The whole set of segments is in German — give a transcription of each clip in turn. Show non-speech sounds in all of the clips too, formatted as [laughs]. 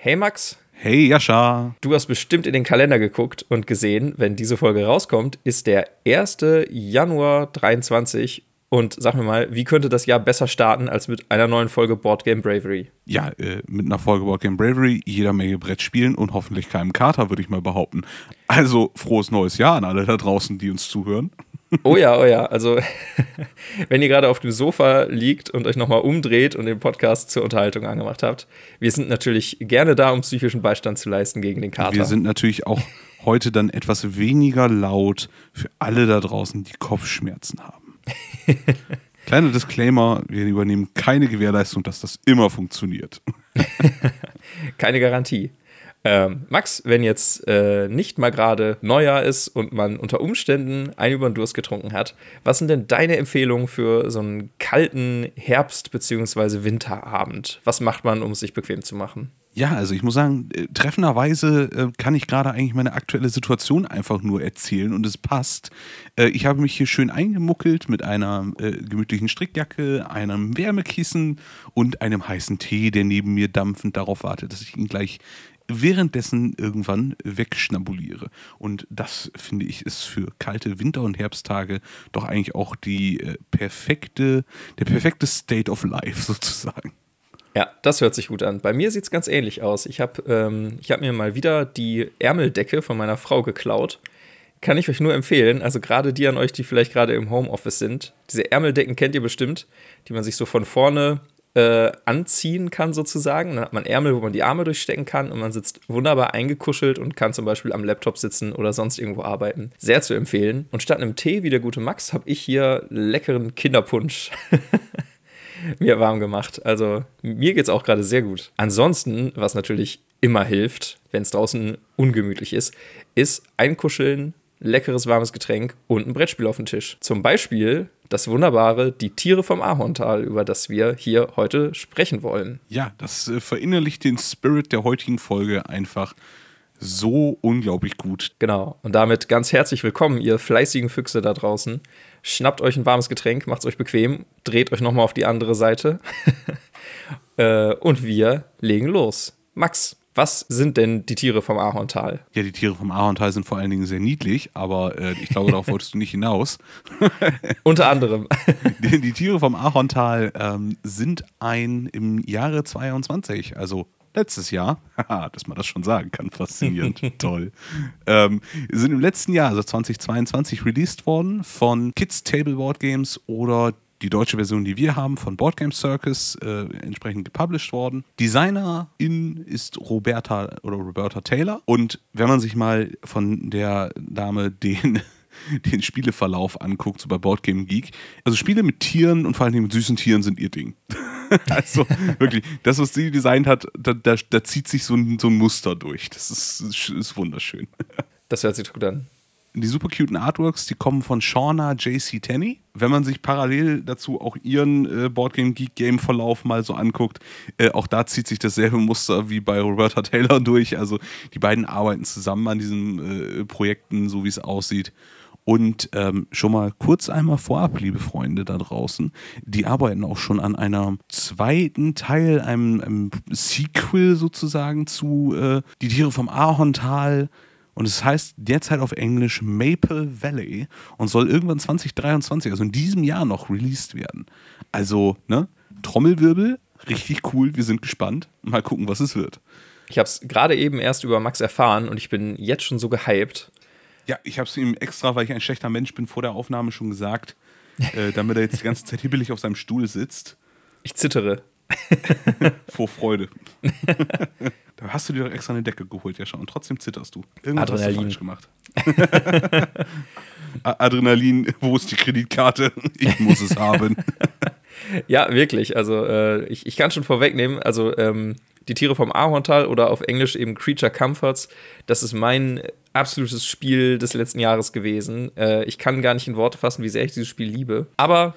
Hey Max. Hey Jascha. Du hast bestimmt in den Kalender geguckt und gesehen, wenn diese Folge rauskommt, ist der 1. Januar 23 und sag mir mal, wie könnte das Jahr besser starten als mit einer neuen Folge Board Game Bravery? Ja, äh, mit einer Folge Board Game Bravery, jeder Menge Brett spielen und hoffentlich keinem Kater, würde ich mal behaupten. Also frohes neues Jahr an alle da draußen, die uns zuhören. Oh ja, oh ja. Also, [laughs] wenn ihr gerade auf dem Sofa liegt und euch nochmal umdreht und den Podcast zur Unterhaltung angemacht habt, wir sind natürlich gerne da, um psychischen Beistand zu leisten gegen den Kater. Wir sind natürlich auch heute dann etwas weniger laut für alle da draußen, die Kopfschmerzen haben. [laughs] Kleiner Disclaimer: Wir übernehmen keine Gewährleistung, dass das immer funktioniert. [laughs] keine Garantie. Ähm, Max, wenn jetzt äh, nicht mal gerade Neujahr ist und man unter Umständen einen über den Durst getrunken hat, was sind denn deine Empfehlungen für so einen kalten Herbst- bzw. Winterabend? Was macht man, um es sich bequem zu machen? Ja, also ich muss sagen, äh, treffenderweise äh, kann ich gerade eigentlich meine aktuelle Situation einfach nur erzählen und es passt. Äh, ich habe mich hier schön eingemuckelt mit einer gemütlichen Strickjacke, einem Wärmekissen und einem heißen Tee, der neben mir dampfend darauf wartet, dass ich ihn gleich währenddessen irgendwann wegschnabuliere. Und das, finde ich, ist für kalte Winter- und Herbsttage doch eigentlich auch die äh, perfekte, der perfekte State of Life [laughs] sozusagen. Ja, das hört sich gut an. Bei mir sieht es ganz ähnlich aus. Ich habe ähm, hab mir mal wieder die Ärmeldecke von meiner Frau geklaut. Kann ich euch nur empfehlen. Also gerade die an euch, die vielleicht gerade im Homeoffice sind. Diese Ärmeldecken kennt ihr bestimmt, die man sich so von vorne äh, anziehen kann, sozusagen. Dann hat man Ärmel, wo man die Arme durchstecken kann und man sitzt wunderbar eingekuschelt und kann zum Beispiel am Laptop sitzen oder sonst irgendwo arbeiten. Sehr zu empfehlen. Und statt einem Tee, wie der gute Max, habe ich hier leckeren Kinderpunsch. [laughs] mir warm gemacht. Also mir geht es auch gerade sehr gut. Ansonsten, was natürlich immer hilft, wenn es draußen ungemütlich ist, ist einkuscheln, leckeres warmes Getränk und ein Brettspiel auf dem Tisch. Zum Beispiel das wunderbare Die Tiere vom Ahorntal, über das wir hier heute sprechen wollen. Ja, das äh, verinnerlicht den Spirit der heutigen Folge einfach so unglaublich gut. Genau. Und damit ganz herzlich willkommen, ihr fleißigen Füchse da draußen. Schnappt euch ein warmes Getränk, macht es euch bequem, dreht euch nochmal auf die andere Seite. [laughs] äh, und wir legen los. Max, was sind denn die Tiere vom Ahorntal? Ja, die Tiere vom Ahorntal sind vor allen Dingen sehr niedlich, aber äh, ich glaube, darauf [laughs] wolltest du nicht hinaus. [laughs] Unter anderem. die, die, Tiere vom Ahorntal ähm, sind ein im Jahre 22, also letztes Jahr, [laughs] dass man das schon sagen kann, faszinierend, toll, ähm, sind im letzten Jahr, also 2022, released worden von Kids Tableboard Games oder die deutsche Version, die wir haben, von Board Game Circus, äh, entsprechend gepublished worden. Designerin ist Roberta oder Roberta Taylor. Und wenn man sich mal von der Dame den [laughs] den Spieleverlauf anguckt, so bei Boardgame Geek. Also Spiele mit Tieren und vor allem mit süßen Tieren sind ihr Ding. [laughs] also wirklich, das, was sie designt hat, da, da, da zieht sich so ein, so ein, Muster durch. Das ist, ist wunderschön. Das hört sich gut an die super cuten Artworks, die kommen von Shauna J.C. Tenney. Wenn man sich parallel dazu auch ihren äh, Boardgame Geek Game Verlauf mal so anguckt, äh, auch da zieht sich dasselbe Muster wie bei Roberta Taylor durch. Also die beiden arbeiten zusammen an diesen äh, Projekten, so wie es aussieht. Und ähm, schon mal kurz einmal vorab, liebe Freunde da draußen, die arbeiten auch schon an einem zweiten Teil, einem, einem Sequel sozusagen zu äh, Die Tiere vom Ahorntal und es heißt derzeit auf Englisch Maple Valley und soll irgendwann 2023, also in diesem Jahr noch released werden. Also, ne, Trommelwirbel, richtig cool, wir sind gespannt. Mal gucken, was es wird. Ich habe es gerade eben erst über Max erfahren und ich bin jetzt schon so gehypt. Ja, ich habe es ihm extra, weil ich ein schlechter Mensch bin, vor der Aufnahme schon gesagt, äh, damit er jetzt die ganze Zeit hibbelig auf seinem Stuhl sitzt. Ich zittere. Vor Freude. [laughs] da hast du dir doch extra eine Decke geholt, ja schon. Und trotzdem zitterst du. Irgendwas Adrenalin. hast du falsch gemacht. [laughs] Adrenalin, wo ist die Kreditkarte? Ich muss es haben. [laughs] ja, wirklich. Also äh, ich, ich kann schon vorwegnehmen, also ähm, die Tiere vom Ahorntal oder auf Englisch eben Creature Comforts, das ist mein absolutes Spiel des letzten Jahres gewesen. Äh, ich kann gar nicht in Worte fassen, wie sehr ich dieses Spiel liebe. Aber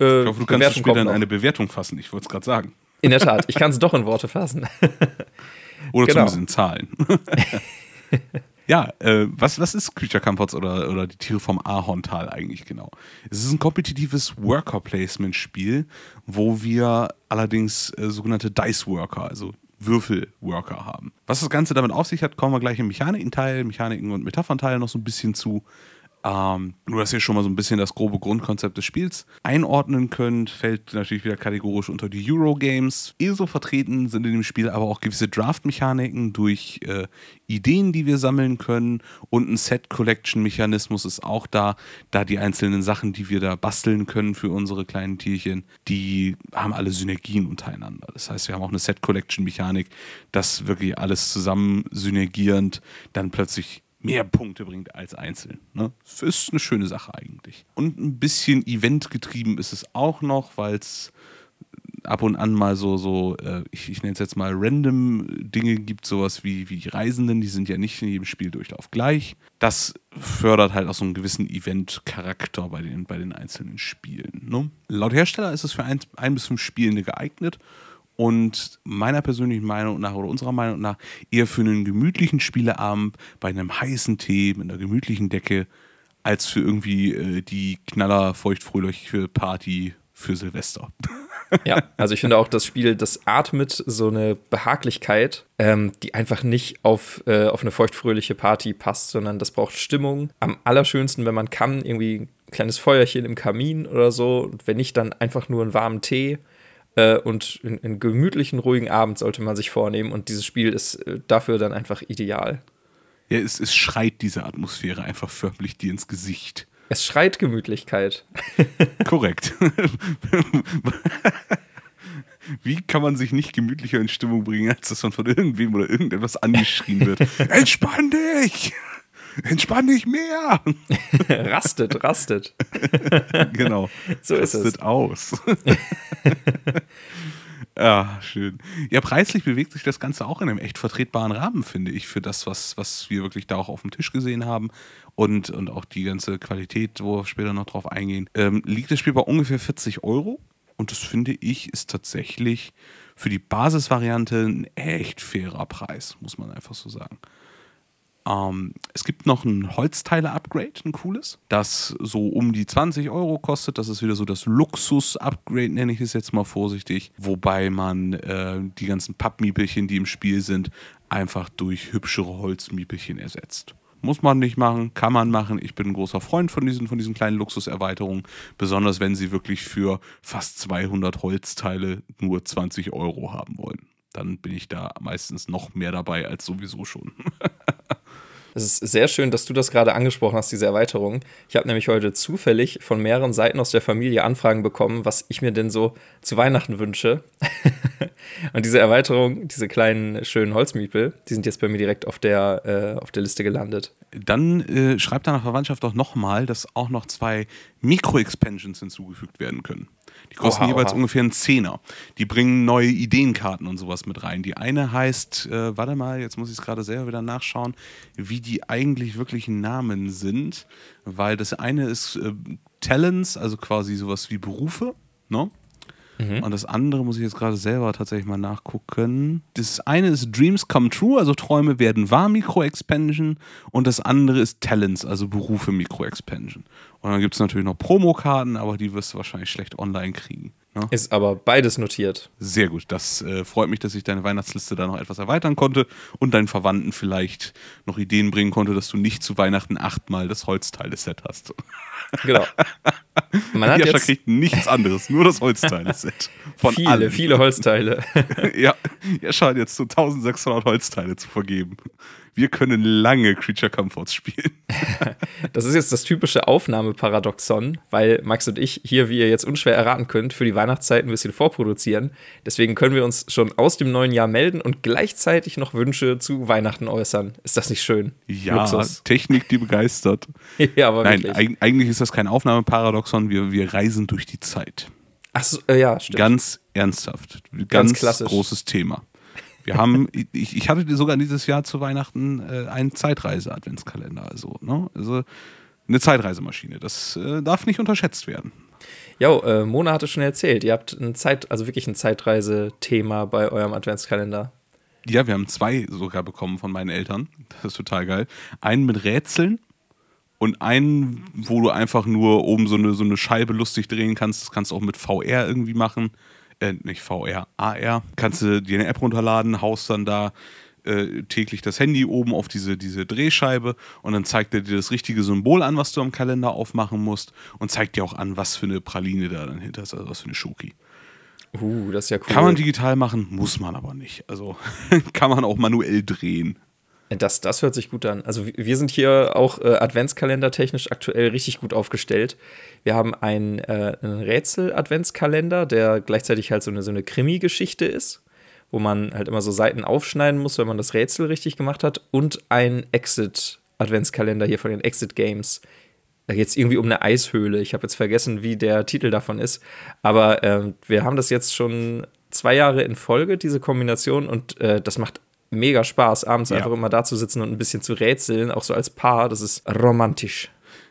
äh, ich hoffe, du kannst das Spiel dann eine Bewertung fassen. Ich wollte es gerade sagen. In der Tat, ich kann es doch in Worte fassen. [laughs] Oder genau. zumindest in Zahlen. [laughs] ja, äh, was, was ist Creature Comforts oder, oder die Tiere vom Ahorntal eigentlich genau? Es ist ein kompetitives Worker-Placement-Spiel, wo wir allerdings äh, sogenannte Dice-Worker, also Würfelworker haben. Was das Ganze damit auf sich hat, kommen wir gleich im Mechanikenteil, Mechaniken und Metaphernteil noch so ein bisschen zu. Ähm, nur, dass ihr schon mal so ein bisschen das grobe Grundkonzept des Spiels einordnen könnt, fällt natürlich wieder kategorisch unter die Eurogames. Ebenso vertreten sind in dem Spiel aber auch gewisse Draft-Mechaniken durch äh, Ideen, die wir sammeln können und ein Set-Collection-Mechanismus ist auch da, da die einzelnen Sachen, die wir da basteln können für unsere kleinen Tierchen, die haben alle Synergien untereinander. Das heißt, wir haben auch eine Set-Collection-Mechanik, das wirklich alles zusammen synergierend dann plötzlich mehr Punkte bringt als einzeln. Ne? Ist eine schöne Sache eigentlich. Und ein bisschen eventgetrieben ist es auch noch, weil es ab und an mal so, so äh, ich, ich nenne es jetzt mal random Dinge gibt, sowas wie, wie die Reisenden, die sind ja nicht in jedem Spieldurchlauf gleich. Das fördert halt auch so einen gewissen Event-Charakter bei den, bei den einzelnen Spielen. Ne? Laut Hersteller ist es für ein, ein bis fünf Spielende geeignet und meiner persönlichen Meinung nach oder unserer Meinung nach eher für einen gemütlichen Spieleabend bei einem heißen Tee mit einer gemütlichen Decke als für irgendwie äh, die knaller feuchtfröhliche Party für Silvester. [laughs] Ja, also ich finde auch das Spiel, das atmet so eine Behaglichkeit, ähm, die einfach nicht auf, äh, auf eine feuchtfröhliche Party passt, sondern das braucht Stimmung. Am allerschönsten, wenn man kann, irgendwie ein kleines Feuerchen im Kamin oder so. Und wenn nicht, dann einfach nur einen warmen Tee äh, und einen gemütlichen, ruhigen Abend sollte man sich vornehmen. Und dieses Spiel ist äh, dafür dann einfach ideal. Ja, es, es schreit diese Atmosphäre einfach förmlich dir ins Gesicht. Es schreit Gemütlichkeit. [laughs] Korrekt. [laughs] Wie kann man sich nicht gemütlicher in Stimmung bringen, als dass man von irgendwem oder irgendetwas angeschrien wird? [laughs] Entspann dich! Entspann dich mehr! [laughs] rastet, rastet. [laughs] genau. So ist rastet es. aus. Ja, [laughs] schön. Ja, preislich bewegt sich das Ganze auch in einem echt vertretbaren Rahmen, finde ich, für das, was, was wir wirklich da auch auf dem Tisch gesehen haben und, und auch die ganze Qualität, wo wir später noch drauf eingehen. Ähm, liegt das Spiel bei ungefähr 40 Euro und das finde ich ist tatsächlich für die Basisvariante ein echt fairer Preis, muss man einfach so sagen. Ähm, es gibt noch ein Holzteile-Upgrade, ein cooles, das so um die 20 Euro kostet. Das ist wieder so das Luxus-Upgrade, nenne ich es jetzt mal vorsichtig. Wobei man äh, die ganzen Pappmiepelchen, die im Spiel sind, einfach durch hübschere Holzmiepelchen ersetzt. Muss man nicht machen, kann man machen. Ich bin ein großer Freund von diesen, von diesen kleinen Luxuserweiterungen, besonders wenn sie wirklich für fast 200 Holzteile nur 20 Euro haben wollen. Dann bin ich da meistens noch mehr dabei als sowieso schon. [laughs] Es ist sehr schön, dass du das gerade angesprochen hast, diese Erweiterung. Ich habe nämlich heute zufällig von mehreren Seiten aus der Familie Anfragen bekommen, was ich mir denn so zu Weihnachten wünsche. [laughs] und diese Erweiterung, diese kleinen schönen Holzmiepel, die sind jetzt bei mir direkt auf der, äh, auf der Liste gelandet. Dann äh, schreibt deiner Verwandtschaft doch nochmal, dass auch noch zwei Mikro-Expansions hinzugefügt werden können. Die kosten oha, jeweils oha. ungefähr einen Zehner. Die bringen neue Ideenkarten und sowas mit rein. Die eine heißt, äh, warte mal, jetzt muss ich es gerade selber wieder nachschauen, wie die eigentlich wirklichen Namen sind. Weil das eine ist äh, Talents, also quasi sowas wie Berufe. Ne? Mhm. Und das andere muss ich jetzt gerade selber tatsächlich mal nachgucken. Das eine ist Dreams Come True, also Träume werden wahr, Micro-Expansion. Und das andere ist Talents, also Berufe Micro-Expansion. Und dann gibt es natürlich noch Promokarten, aber die wirst du wahrscheinlich schlecht online kriegen. Ne? Ist aber beides notiert. Sehr gut. Das äh, freut mich, dass ich deine Weihnachtsliste da noch etwas erweitern konnte und deinen Verwandten vielleicht noch Ideen bringen konnte, dass du nicht zu Weihnachten achtmal das Holzteile-Set hast. Genau. [laughs] Man hat Jascha kriegt nichts anderes, nur das Holzteile-Set. [laughs] Von viele, allen. viele Holzteile. [laughs] ja, Jascha hat jetzt so 1600 Holzteile zu vergeben wir können lange Creature Comforts spielen. [laughs] das ist jetzt das typische Aufnahmeparadoxon, weil Max und ich hier, wie ihr jetzt unschwer erraten könnt, für die Weihnachtszeit ein bisschen vorproduzieren. Deswegen können wir uns schon aus dem neuen Jahr melden und gleichzeitig noch Wünsche zu Weihnachten äußern. Ist das nicht schön? Ja, Luxus. Technik, die begeistert. [laughs] ja, aber Nein, wirklich. eigentlich ist das kein Aufnahmeparadoxon, wir, wir reisen durch die Zeit. Ach so, äh, ja, stimmt. Ganz ernsthaft. Ganz, Ganz großes Thema. Wir haben, ich, ich hatte sogar dieses Jahr zu Weihnachten äh, einen Zeitreise-Adventskalender. Also, ne? also eine Zeitreisemaschine. Das äh, darf nicht unterschätzt werden. Ja, äh, Mona hatte schon erzählt, ihr habt ein Zeit, also wirklich ein Zeitreise-Thema bei eurem Adventskalender. Ja, wir haben zwei sogar bekommen von meinen Eltern. Das ist total geil. Einen mit Rätseln und einen, wo du einfach nur oben so eine, so eine Scheibe lustig drehen kannst. Das kannst du auch mit VR irgendwie machen. Äh, nicht VR, AR. Kannst du dir eine App runterladen, haust dann da äh, täglich das Handy oben auf diese, diese Drehscheibe und dann zeigt er dir das richtige Symbol an, was du am Kalender aufmachen musst und zeigt dir auch an, was für eine Praline da dann hinter ist, also was für eine Schoki. Uh, das ist ja cool. Kann man digital machen, muss man aber nicht. Also [laughs] kann man auch manuell drehen. Das, das hört sich gut an. Also wir sind hier auch äh, Adventskalender technisch aktuell richtig gut aufgestellt. Wir haben einen, äh, einen Rätsel-Adventskalender, der gleichzeitig halt so eine, so eine Krimi-Geschichte ist, wo man halt immer so Seiten aufschneiden muss, wenn man das Rätsel richtig gemacht hat. Und ein Exit-Adventskalender hier von den Exit Games. Da geht es irgendwie um eine Eishöhle. Ich habe jetzt vergessen, wie der Titel davon ist. Aber äh, wir haben das jetzt schon zwei Jahre in Folge, diese Kombination. Und äh, das macht mega Spaß, abends ja. einfach immer da zu sitzen und ein bisschen zu rätseln, auch so als Paar. Das ist romantisch.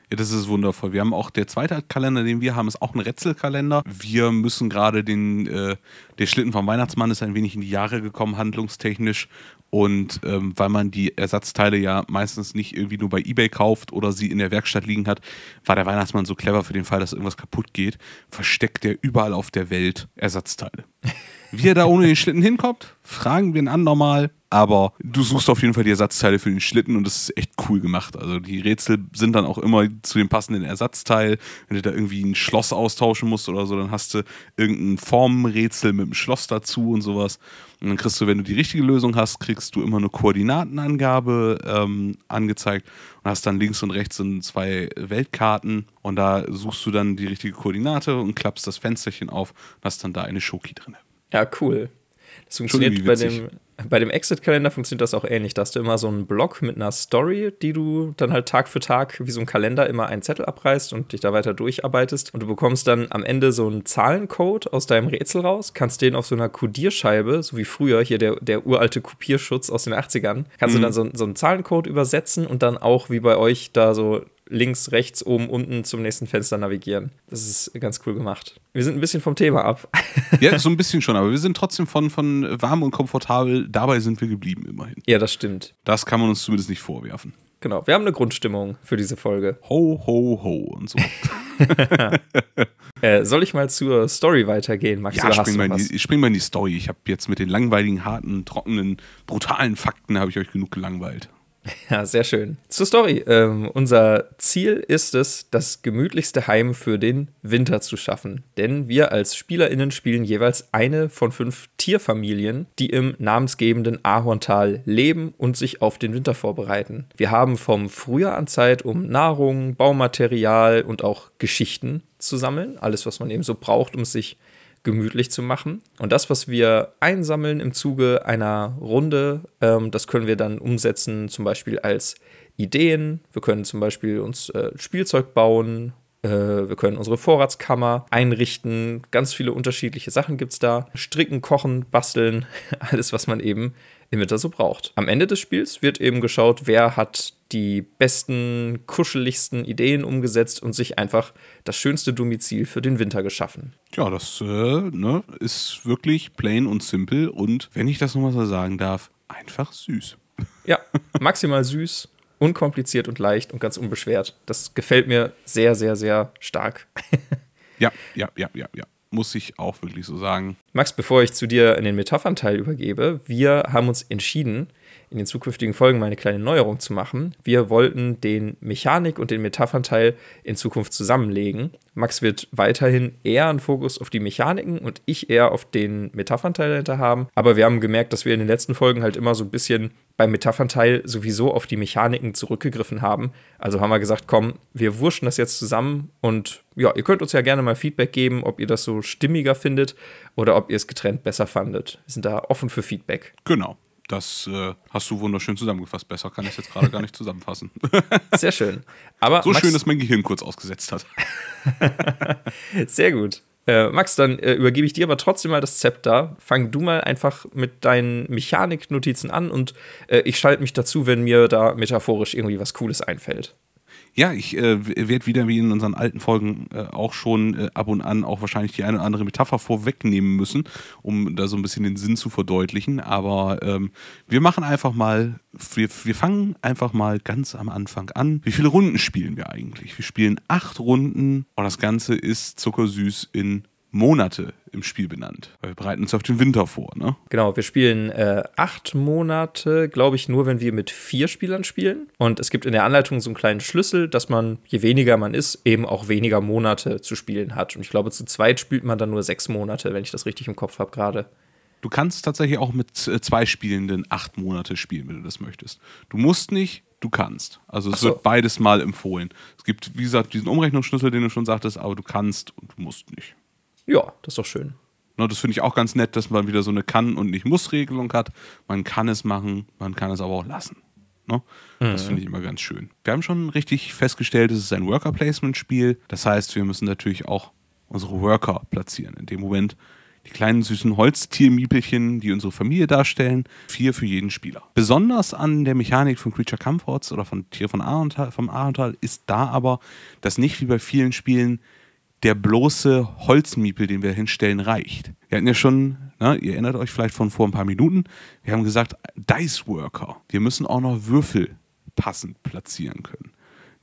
Ja, das ist wundervoll. Wir haben auch der zweite Kalender, den wir haben, ist auch ein Rätselkalender. Wir müssen gerade den, äh, der Schlitten vom Weihnachtsmann ist ein wenig in die Jahre gekommen, handlungstechnisch. Und ähm, weil man die Ersatzteile ja meistens nicht irgendwie nur bei Ebay kauft oder sie in der Werkstatt liegen hat, war der Weihnachtsmann so clever für den Fall, dass irgendwas kaputt geht, versteckt er überall auf der Welt Ersatzteile. Wie er da ohne den Schlitten hinkommt, fragen wir ihn an normal. Aber du suchst auf jeden Fall die Ersatzteile für den Schlitten und das ist echt cool gemacht. Also die Rätsel sind dann auch immer zu dem passenden Ersatzteil. Wenn du da irgendwie ein Schloss austauschen musst oder so, dann hast du irgendein Formenrätsel mit einem Schloss dazu und sowas. Und dann kriegst du, wenn du die richtige Lösung hast, kriegst du immer eine Koordinatenangabe ähm, angezeigt und hast dann links und rechts sind zwei Weltkarten und da suchst du dann die richtige Koordinate und klappst das Fensterchen auf und hast dann da eine Schoki drin. Ja, cool. Das funktioniert bei dem, bei dem Exit-Kalender funktioniert das auch ähnlich. Da hast du immer so einen Block mit einer Story, die du dann halt Tag für Tag wie so ein Kalender immer einen Zettel abreißt und dich da weiter durcharbeitest. Und du bekommst dann am Ende so einen Zahlencode aus deinem Rätsel raus, kannst den auf so einer Kodierscheibe, so wie früher hier der, der uralte Kopierschutz aus den 80ern, kannst mhm. du dann so, so einen Zahlencode übersetzen und dann auch wie bei euch da so links, rechts, oben, unten zum nächsten Fenster navigieren. Das ist ganz cool gemacht. Wir sind ein bisschen vom Thema ab. [laughs] ja, so ein bisschen schon, aber wir sind trotzdem von, von warm und komfortabel. Dabei sind wir geblieben, immerhin. Ja, das stimmt. Das kann man uns zumindest nicht vorwerfen. Genau, wir haben eine Grundstimmung für diese Folge. Ho, ho, ho und so. [laughs] [laughs] äh, soll ich mal zur Story weitergehen, Max? Ja, spring mal, die, spring mal in die Story. Ich habe jetzt mit den langweiligen, harten, trockenen, brutalen Fakten habe ich euch genug gelangweilt. [laughs] Ja, sehr schön. Zur Story. Ähm, unser Ziel ist es, das gemütlichste Heim für den Winter zu schaffen. Denn wir als SpielerInnen spielen jeweils eine von fünf Tierfamilien, die im namensgebenden Ahorntal leben und sich auf den Winter vorbereiten. Wir haben vom Frühjahr an Zeit, um Nahrung, Baumaterial und auch Geschichten zu sammeln. Alles, was man eben so braucht, um sich gemütlich zu machen. Und das, was wir einsammeln im Zuge einer Runde, ähm, das können wir dann umsetzen, zum Beispiel als Ideen. Wir können zum Beispiel uns äh, Spielzeug bauen. Äh, wir können unsere Vorratskammer einrichten. Ganz viele unterschiedliche Sachen gibt es da. Stricken, kochen, basteln. [laughs] Alles, was man eben im Winter so braucht. Am Ende des Spiels wird eben geschaut, wer hat die besten, kuscheligsten Ideen umgesetzt und sich einfach das schönste Domizil für den Winter geschaffen. Ja, das äh, ne, ist wirklich plain und simpel und, wenn ich das nochmal so sagen darf, einfach süß. Ja, maximal süß, unkompliziert und leicht und ganz unbeschwert. Das gefällt mir sehr, sehr, sehr stark. [laughs] ja, ja, ja, ja, ja muss ich auch wirklich so sagen. Max, bevor ich zu dir in den Metaphernteil übergebe, wir haben uns entschieden, in den zukünftigen Folgen mal eine kleine Neuerung zu machen. Wir wollten den Mechanik- und den Metaphernteil in Zukunft zusammenlegen. Max wird weiterhin eher einen Fokus auf die Mechaniken und ich eher auf den Metaphernteil dahinter haben. Aber wir haben gemerkt, dass wir in den letzten Folgen halt immer so ein bisschen beim Metaphernteil sowieso auf die Mechaniken zurückgegriffen haben. Also haben wir gesagt, komm, wir wurschen das jetzt zusammen und ja, ihr könnt uns ja gerne mal Feedback geben, ob ihr das so stimmiger findet oder ob ihr es getrennt besser fandet. Wir sind da offen für Feedback. Genau. Das äh, hast du wunderschön zusammengefasst. Besser kann ich es jetzt gerade gar nicht zusammenfassen. [laughs] Sehr schön. Aber so Max schön, dass mein Gehirn kurz ausgesetzt hat. [laughs] Sehr gut. Äh, Max, dann äh, übergebe ich dir aber trotzdem mal das Zepter. Fang du mal einfach mit deinen Mechaniknotizen an und äh, ich schalte mich dazu, wenn mir da metaphorisch irgendwie was Cooles einfällt. Ja, ich äh, werde wieder wie in unseren alten Folgen äh, auch schon äh, ab und an auch wahrscheinlich die eine oder andere Metapher vorwegnehmen müssen, um da so ein bisschen den Sinn zu verdeutlichen. Aber ähm, wir machen einfach mal, wir, wir fangen einfach mal ganz am Anfang an. Wie viele Runden spielen wir eigentlich? Wir spielen acht Runden und das Ganze ist zuckersüß in Monate im Spiel benannt. Weil wir bereiten uns auf den Winter vor, ne? Genau, wir spielen äh, acht Monate, glaube ich, nur, wenn wir mit vier Spielern spielen. Und es gibt in der Anleitung so einen kleinen Schlüssel, dass man, je weniger man ist, eben auch weniger Monate zu spielen hat. Und ich glaube, zu zweit spielt man dann nur sechs Monate, wenn ich das richtig im Kopf habe gerade. Du kannst tatsächlich auch mit äh, zwei Spielenden acht Monate spielen, wenn du das möchtest. Du musst nicht, du kannst. Also es so. wird beides mal empfohlen. Es gibt, wie gesagt, diesen Umrechnungsschlüssel, den du schon sagtest, aber du kannst und du musst nicht. Ja, das ist doch schön. Ne, das finde ich auch ganz nett, dass man wieder so eine Kann- und Nicht-Muss-Regelung hat. Man kann es machen, man kann es aber auch lassen. Ne? Das finde ich immer ganz schön. Wir haben schon richtig festgestellt, es ist ein Worker-Placement-Spiel. Das heißt, wir müssen natürlich auch unsere Worker platzieren. In dem Moment die kleinen süßen Holztiermiepelchen, die unsere Familie darstellen, vier für jeden Spieler. Besonders an der Mechanik von Creature Comforts oder von Tier von Arental, vom Arental ist da aber, dass nicht wie bei vielen Spielen der bloße Holzmiepel, den wir hinstellen, reicht. Wir hatten ja schon, ne, ihr erinnert euch vielleicht von vor ein paar Minuten, wir haben gesagt, Dice Worker. Wir müssen auch noch Würfel passend platzieren können.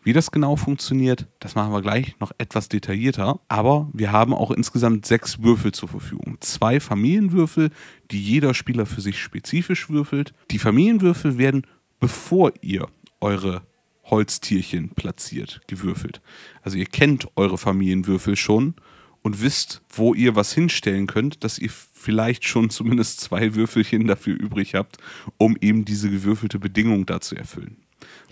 Wie das genau funktioniert, das machen wir gleich noch etwas detaillierter. Aber wir haben auch insgesamt sechs Würfel zur Verfügung. Zwei Familienwürfel, die jeder Spieler für sich spezifisch würfelt. Die Familienwürfel werden, bevor ihr eure Holztierchen platziert, gewürfelt. Also ihr kennt eure Familienwürfel schon und wisst, wo ihr was hinstellen könnt, dass ihr vielleicht schon [laughs] zumindest zwei Würfelchen dafür übrig habt, um eben diese gewürfelte Bedingung da zu erfüllen.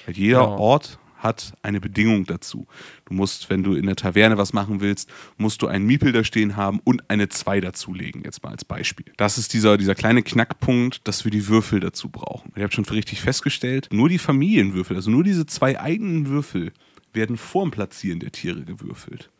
Weil jeder Ja. Ort hat eine Bedingung dazu. Du musst, wenn du in der Taverne was machen willst, musst du einen Miepel da stehen haben und eine 2 dazulegen, jetzt mal als Beispiel. Das ist dieser, dieser kleine Knackpunkt, dass wir die Würfel dazu brauchen. Ihr habt schon richtig festgestellt, nur die Familienwürfel, also nur diese zwei eigenen Würfel, werden vorm Platzieren der Tiere gewürfelt.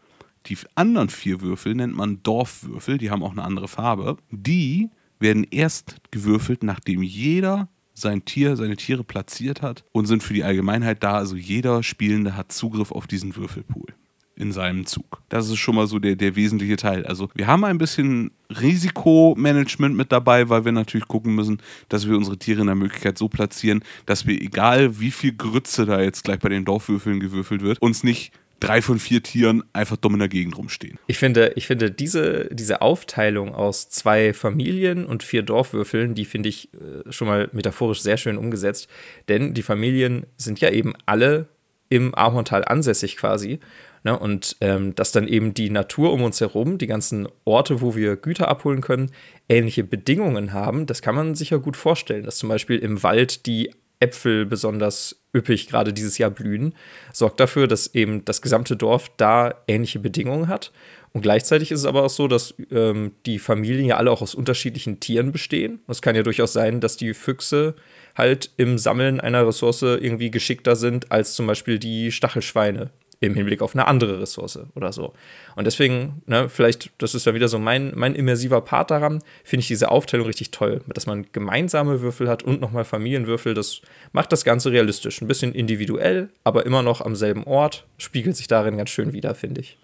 Die anderen vier Würfel nennt man Dorfwürfel, die haben auch eine andere Farbe. Die werden erst gewürfelt, nachdem jeder sein Tier, seine Tiere platziert hat und sind für die Allgemeinheit da. Also jeder Spielende hat Zugriff auf diesen Würfelpool in seinem Zug. Das ist schon mal so der, der wesentliche Teil. Also wir haben ein bisschen Risikomanagement mit dabei, weil wir natürlich gucken müssen, dass wir unsere Tiere in der Möglichkeit so platzieren, dass wir, egal wie viel Grütze da jetzt gleich bei den Dorfwürfeln gewürfelt wird, uns nicht drei von vier Tieren einfach dumm in der Gegend rumstehen. Ich finde, ich finde diese, diese Aufteilung aus zwei Familien und vier Dorfwürfeln, die finde ich äh, schon mal metaphorisch sehr schön umgesetzt. Denn die Familien sind ja eben alle im Ahorntal ansässig quasi. Ne? Und ähm, dass dann eben die Natur um uns herum, die ganzen Orte, wo wir Güter abholen können, ähnliche Bedingungen haben, das kann man sich ja gut vorstellen. Dass zum Beispiel im Wald die Äpfel besonders üppig gerade dieses Jahr blühen, sorgt dafür, dass eben das gesamte Dorf da ähnliche Bedingungen hat. Und gleichzeitig ist es aber auch so, dass ähm, die Familien ja alle auch aus unterschiedlichen Tieren bestehen. Es kann ja durchaus sein, dass die Füchse halt im Sammeln einer Ressource irgendwie geschickter sind als zum Beispiel die Stachelschweine im Hinblick auf eine andere Ressource oder so. Und deswegen, ne, vielleicht, das ist ja wieder so mein, mein immersiver Part daran, finde ich diese Aufteilung richtig toll, dass man gemeinsame Würfel hat und nochmal Familienwürfel. Das macht das Ganze realistisch. Ein bisschen individuell, aber immer noch am selben Ort. Spiegelt sich darin ganz schön wieder, finde ich.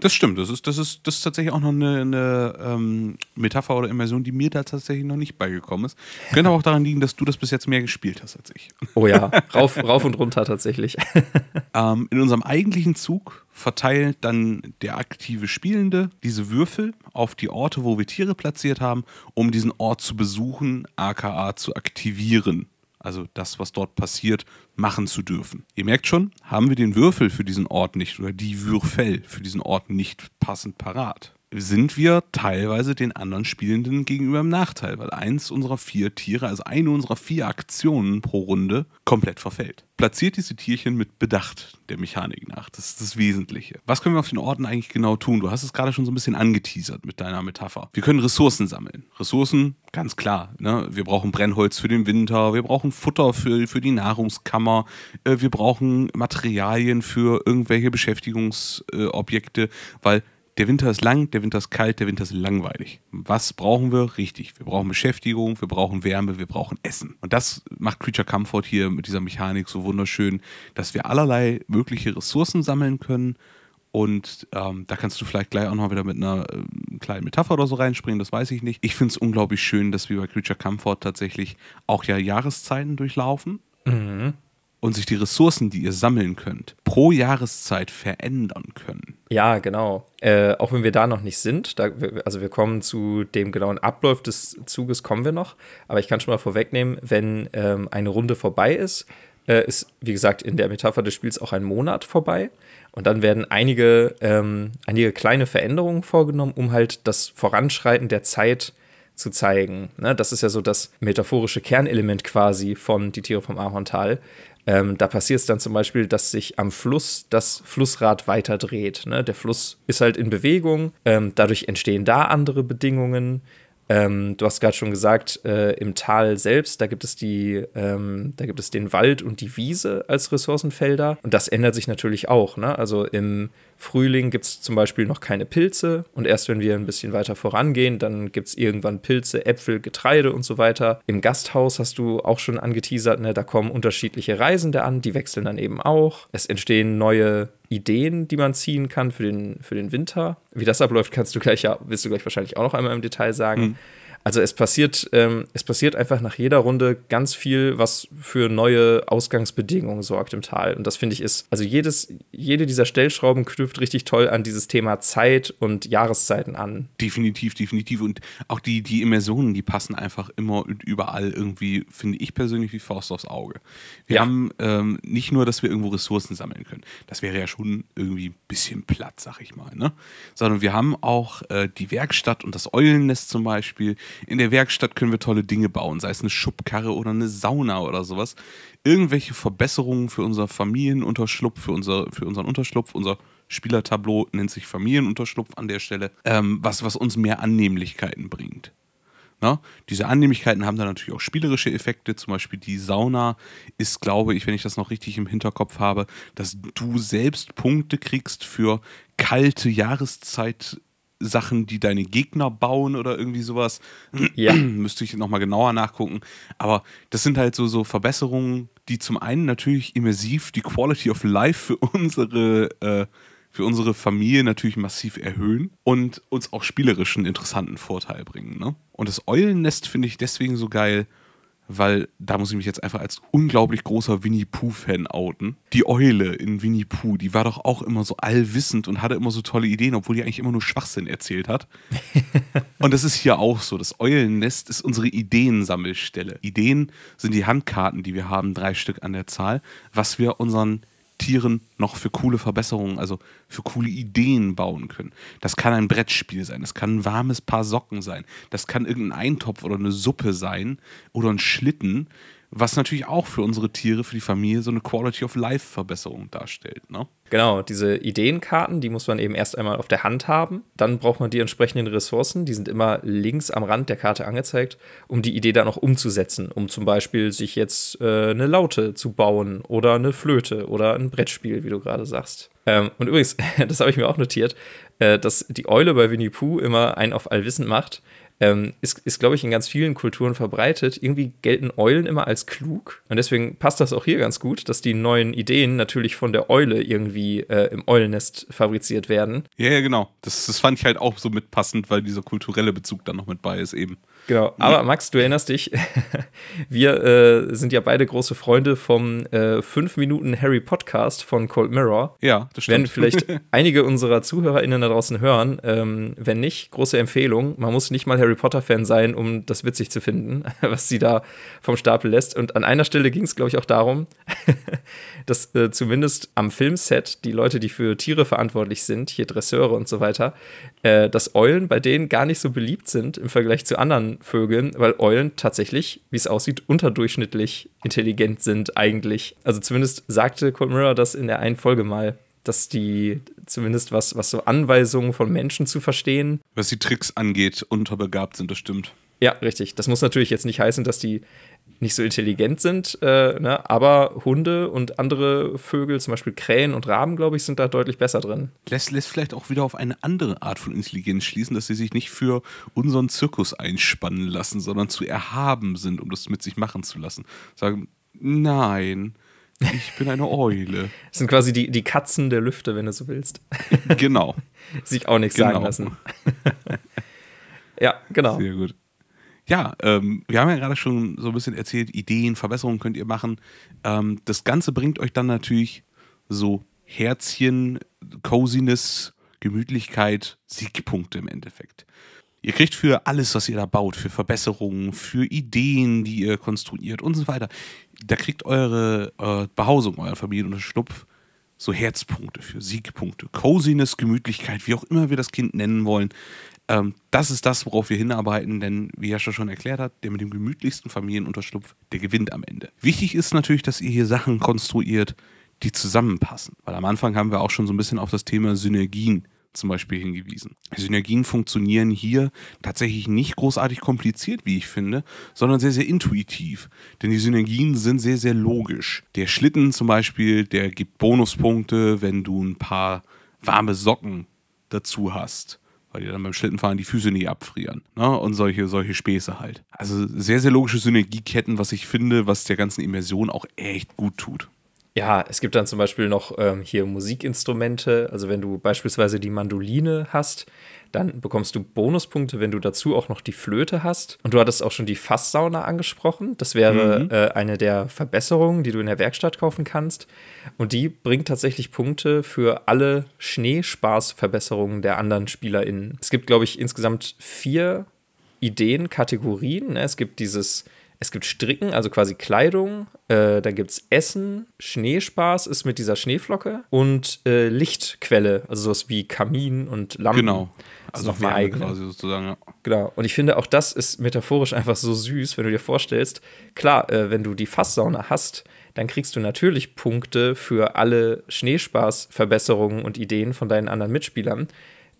Das stimmt, das ist, das ist, das ist tatsächlich auch noch eine, eine ähm, Metapher oder Immersion, die mir da tatsächlich noch nicht beigekommen ist. Könnte aber auch daran liegen, dass du das bis jetzt mehr gespielt hast als ich. Oh ja, rauf, rauf und runter tatsächlich. [laughs] Ähm, in unserem eigentlichen Zug verteilt dann der aktive Spielende diese Würfel auf die Orte, wo wir Tiere platziert haben, um diesen Ort zu besuchen, aka zu aktivieren. Also das, was dort passiert, machen zu dürfen. Ihr merkt schon, haben wir den Würfel für diesen Ort nicht oder die Würfel für diesen Ort nicht passend parat, sind wir teilweise den anderen Spielenden gegenüber im Nachteil, weil eins unserer vier Tiere, also eine unserer vier Aktionen pro Runde, komplett verfällt. Platziert diese Tierchen mit Bedacht der Mechanik nach. Das ist das Wesentliche. Was können wir auf den Orten eigentlich genau tun? Du hast es gerade schon so ein bisschen angeteasert mit deiner Metapher. Wir können Ressourcen sammeln. Ressourcen, ganz klar. Ne? Wir brauchen Brennholz für den Winter, wir brauchen Futter für, für die Nahrungskammer, äh, wir brauchen Materialien für irgendwelche Beschäftigungsobjekte, weil der Winter ist lang, der Winter ist kalt, der Winter ist langweilig. Was brauchen wir? Richtig, wir brauchen Beschäftigung, wir brauchen Wärme, wir brauchen Essen. Und das macht Creature Comfort hier mit dieser Mechanik so wunderschön, dass wir allerlei mögliche Ressourcen sammeln können. Und ähm, da kannst du vielleicht gleich auch noch wieder mit einer äh, kleinen Metapher oder so reinspringen, das weiß ich nicht. Ich finde es unglaublich schön, dass wir bei Creature Comfort tatsächlich auch ja Jahreszeiten durchlaufen. Und sich die Ressourcen, die ihr sammeln könnt, pro Jahreszeit verändern können. Ja, genau. Äh, auch wenn wir da noch nicht sind, da, also wir kommen zu dem genauen Ablauf des Zuges, kommen wir noch. Aber ich kann schon mal vorwegnehmen, wenn ähm, eine Runde vorbei ist, äh, ist, wie gesagt, in der Metapher des Spiels auch ein Monat vorbei. Und dann werden einige, ähm, einige kleine Veränderungen vorgenommen, um halt das Voranschreiten der Zeit zu zeigen. Ne? Das ist ja so das metaphorische Kernelement quasi von Die Tiere vom Ahorntal. Ähm, da passiert es dann zum Beispiel, dass sich am Fluss das Flussrad weiter dreht. Ne? Der Fluss ist halt in Bewegung, ähm, dadurch entstehen da andere Bedingungen. Ähm, du hast gerade schon gesagt, äh, im Tal selbst, da gibt es die, ähm, da gibt es den Wald und die Wiese als Ressourcenfelder. Und das ändert sich natürlich auch. Ne? Also im Frühling gibt es zum Beispiel noch keine Pilze und erst wenn wir ein bisschen weiter vorangehen, dann gibt es irgendwann Pilze, Äpfel, Getreide und so weiter. Im Gasthaus hast du auch schon angeteasert, ne? da kommen unterschiedliche Reisende an, die wechseln dann eben auch. Es entstehen neue Ideen, die man ziehen kann für den, für den Winter. Wie das abläuft, kannst du gleich ja, willst du gleich wahrscheinlich auch noch einmal im Detail sagen. Mhm. Also es passiert, ähm, es passiert einfach nach jeder Runde ganz viel, was für neue Ausgangsbedingungen sorgt im Tal. Und das finde ich ist, also jedes, jede dieser Stellschrauben knüpft richtig toll an dieses Thema Zeit und Jahreszeiten an. Definitiv, definitiv. Und auch die, die Immersionen, die passen einfach immer und überall irgendwie, finde ich persönlich, wie Faust aufs Auge. Wir ja. haben ähm, nicht nur, dass wir irgendwo Ressourcen sammeln können. Das wäre ja schon irgendwie ein bisschen platt, sag ich mal. Ne? Sondern wir haben auch äh, die Werkstatt und das Eulennest zum Beispiel in der Werkstatt können wir tolle Dinge bauen, sei es eine Schubkarre oder eine Sauna oder sowas. Irgendwelche Verbesserungen für unser Familienunterschlupf, für, unser, für unseren Unterschlupf, unser Spielertableau nennt sich Familienunterschlupf an der Stelle, ähm, was, was uns mehr Annehmlichkeiten bringt. Na, diese Annehmlichkeiten haben dann natürlich auch spielerische Effekte. Zum Beispiel die Sauna ist, glaube ich, wenn ich das noch richtig im Hinterkopf habe, dass du selbst Punkte kriegst für kalte Jahreszeit Sachen, die deine Gegner bauen oder irgendwie sowas. Ja. [clears throat] Müsste ich nochmal genauer nachgucken. Aber das sind halt so, so Verbesserungen, die zum einen natürlich immersiv die Quality of Life für unsere, äh, für unsere Familie natürlich massiv erhöhen und uns auch spielerisch einen interessanten Vorteil bringen. Ne? Und das Eulennest finde ich deswegen so geil, weil da muss ich mich jetzt einfach als unglaublich großer Winnie Pooh-Fan outen. Die Eule in Winnie Pooh, die war doch auch immer so allwissend und hatte immer so tolle Ideen, obwohl die eigentlich immer nur Schwachsinn erzählt hat. [laughs] und das ist hier auch so. Das Eulennest ist unsere Ideensammelstelle. Ideen sind die Handkarten, die wir haben, drei Stück an der Zahl, was wir unseren Tieren noch für coole Verbesserungen, also für coole Ideen bauen können. Das kann ein Brettspiel sein, das kann ein warmes Paar Socken sein, das kann irgendein Eintopf oder eine Suppe sein oder ein Schlitten, was natürlich auch für unsere Tiere, für die Familie so eine Quality of Life Verbesserung darstellt. Ne? Genau, diese Ideenkarten, die muss man eben erst einmal auf der Hand haben. Dann braucht man die entsprechenden Ressourcen, die sind immer links am Rand der Karte angezeigt, um die Idee dann auch umzusetzen, um zum Beispiel sich jetzt äh, eine Laute zu bauen oder eine Flöte oder ein Brettspiel, wie du gerade sagst. Ähm, und übrigens, [laughs] das habe ich mir auch notiert, äh, dass die Eule bei Winnie Pooh immer einen auf allwissend macht ähm, ist, ist glaube ich, in ganz vielen Kulturen verbreitet. Irgendwie gelten Eulen immer als klug. Und deswegen passt das auch hier ganz gut, dass die neuen Ideen natürlich von der Eule irgendwie äh, im Eulennest fabriziert werden. Ja, ja, genau. Das, das fand ich halt auch so mitpassend, weil dieser kulturelle Bezug dann noch mit bei ist eben. Genau, aber Max, du erinnerst dich, [laughs] wir äh, sind ja beide große Freunde vom äh, 5 Minuten Harry Podcast von Cold Mirror. Ja, das stimmt. Werden vielleicht [laughs] einige unserer ZuhörerInnen da draußen hören. Ähm, wenn nicht, große Empfehlung. Man muss nicht mal Harry Potter-Fan sein, um das witzig zu finden, [laughs] was sie da vom Stapel lässt. Und an einer Stelle ging es, glaube ich, auch darum, dass äh, zumindest am Filmset die Leute, die für Tiere verantwortlich sind, hier Dresseure und so weiter, äh, dass Eulen bei denen gar nicht so beliebt sind im Vergleich zu anderen Vögeln, weil Eulen tatsächlich, wie es aussieht, unterdurchschnittlich intelligent sind eigentlich. Also zumindest sagte Cold Mirror das in der einen Folge mal, dass die zumindest was, was so Anweisungen von Menschen zu verstehen. Was die Tricks angeht, unterbegabt sind, das stimmt. Ja, richtig. Das muss natürlich jetzt nicht heißen, dass die nicht so intelligent sind, äh, ne? aber Hunde und andere Vögel, zum Beispiel Krähen und Raben, glaube ich, sind da deutlich besser drin. Lässt, lässt vielleicht auch wieder auf eine andere Art von Intelligenz schließen, dass sie sich nicht für unseren Zirkus einspannen lassen, sondern zu erhaben sind, um das mit sich machen zu lassen. Sagen, nein. Ich bin eine Eule. [laughs] Das sind quasi die, die Katzen der Lüfte, wenn du so willst. Genau. [laughs] Sich auch nichts genau. sagen lassen. [laughs] ja, genau. Sehr gut. Ja, ähm, wir haben ja gerade schon so ein bisschen erzählt, Ideen, Verbesserungen könnt ihr machen. Ähm, das Ganze bringt euch dann natürlich so Herzchen, Coziness, Gemütlichkeit, Siegpunkte im Endeffekt. Ihr kriegt für alles, was ihr da baut, für Verbesserungen, für Ideen, die ihr konstruiert und so weiter, da kriegt eure, eure Behausung, euer Familienunterschlupf so Herzpunkte für Siegpunkte, Coziness, Gemütlichkeit, wie auch immer wir das Kind nennen wollen. Ähm, das ist das, worauf wir hinarbeiten, denn wie Jascha schon erklärt hat, der mit dem gemütlichsten Familienunterschlupf, der gewinnt am Ende. Wichtig ist natürlich, dass ihr hier Sachen konstruiert, die zusammenpassen, weil am Anfang haben wir auch schon so ein bisschen auf das Thema Synergien zum Beispiel hingewiesen. Synergien funktionieren hier tatsächlich nicht großartig kompliziert, wie ich finde, sondern sehr, sehr intuitiv. Denn die Synergien sind sehr, sehr logisch. Der Schlitten zum Beispiel, der gibt Bonuspunkte, wenn du ein paar warme Socken dazu hast. Weil dir dann beim Schlittenfahren die Füße nie abfrieren. Ne? Und solche, solche Späße halt. Also sehr, sehr logische Synergieketten, was ich finde, was der ganzen Immersion auch echt gut tut. Ja, es gibt dann zum Beispiel noch ähm, hier Musikinstrumente. Also wenn du beispielsweise die Mandoline hast, dann bekommst du Bonuspunkte, wenn du dazu auch noch die Flöte hast. Und du hattest auch schon die Fasssauna angesprochen. Das wäre mhm. äh, eine der Verbesserungen, die du in der Werkstatt kaufen kannst. Und die bringt tatsächlich Punkte für alle Schneespaßverbesserungen der anderen SpielerInnen. Es gibt, glaube ich, insgesamt vier Ideen, Kategorien. Ne? Es gibt dieses es gibt Stricken, also quasi Kleidung. Äh, dann gibt es Essen. Schneespaß ist mit dieser Schneeflocke. Und äh, Lichtquelle, also sowas wie Kamin und Lampen. Genau. Also nochmal eigen. Quasi sozusagen, ja. Genau. Und ich finde, auch das ist metaphorisch einfach so süß, wenn du dir vorstellst, klar, äh, wenn du die Fasssauna hast, dann kriegst du natürlich Punkte für alle Schneespaßverbesserungen und Ideen von deinen anderen Mitspielern.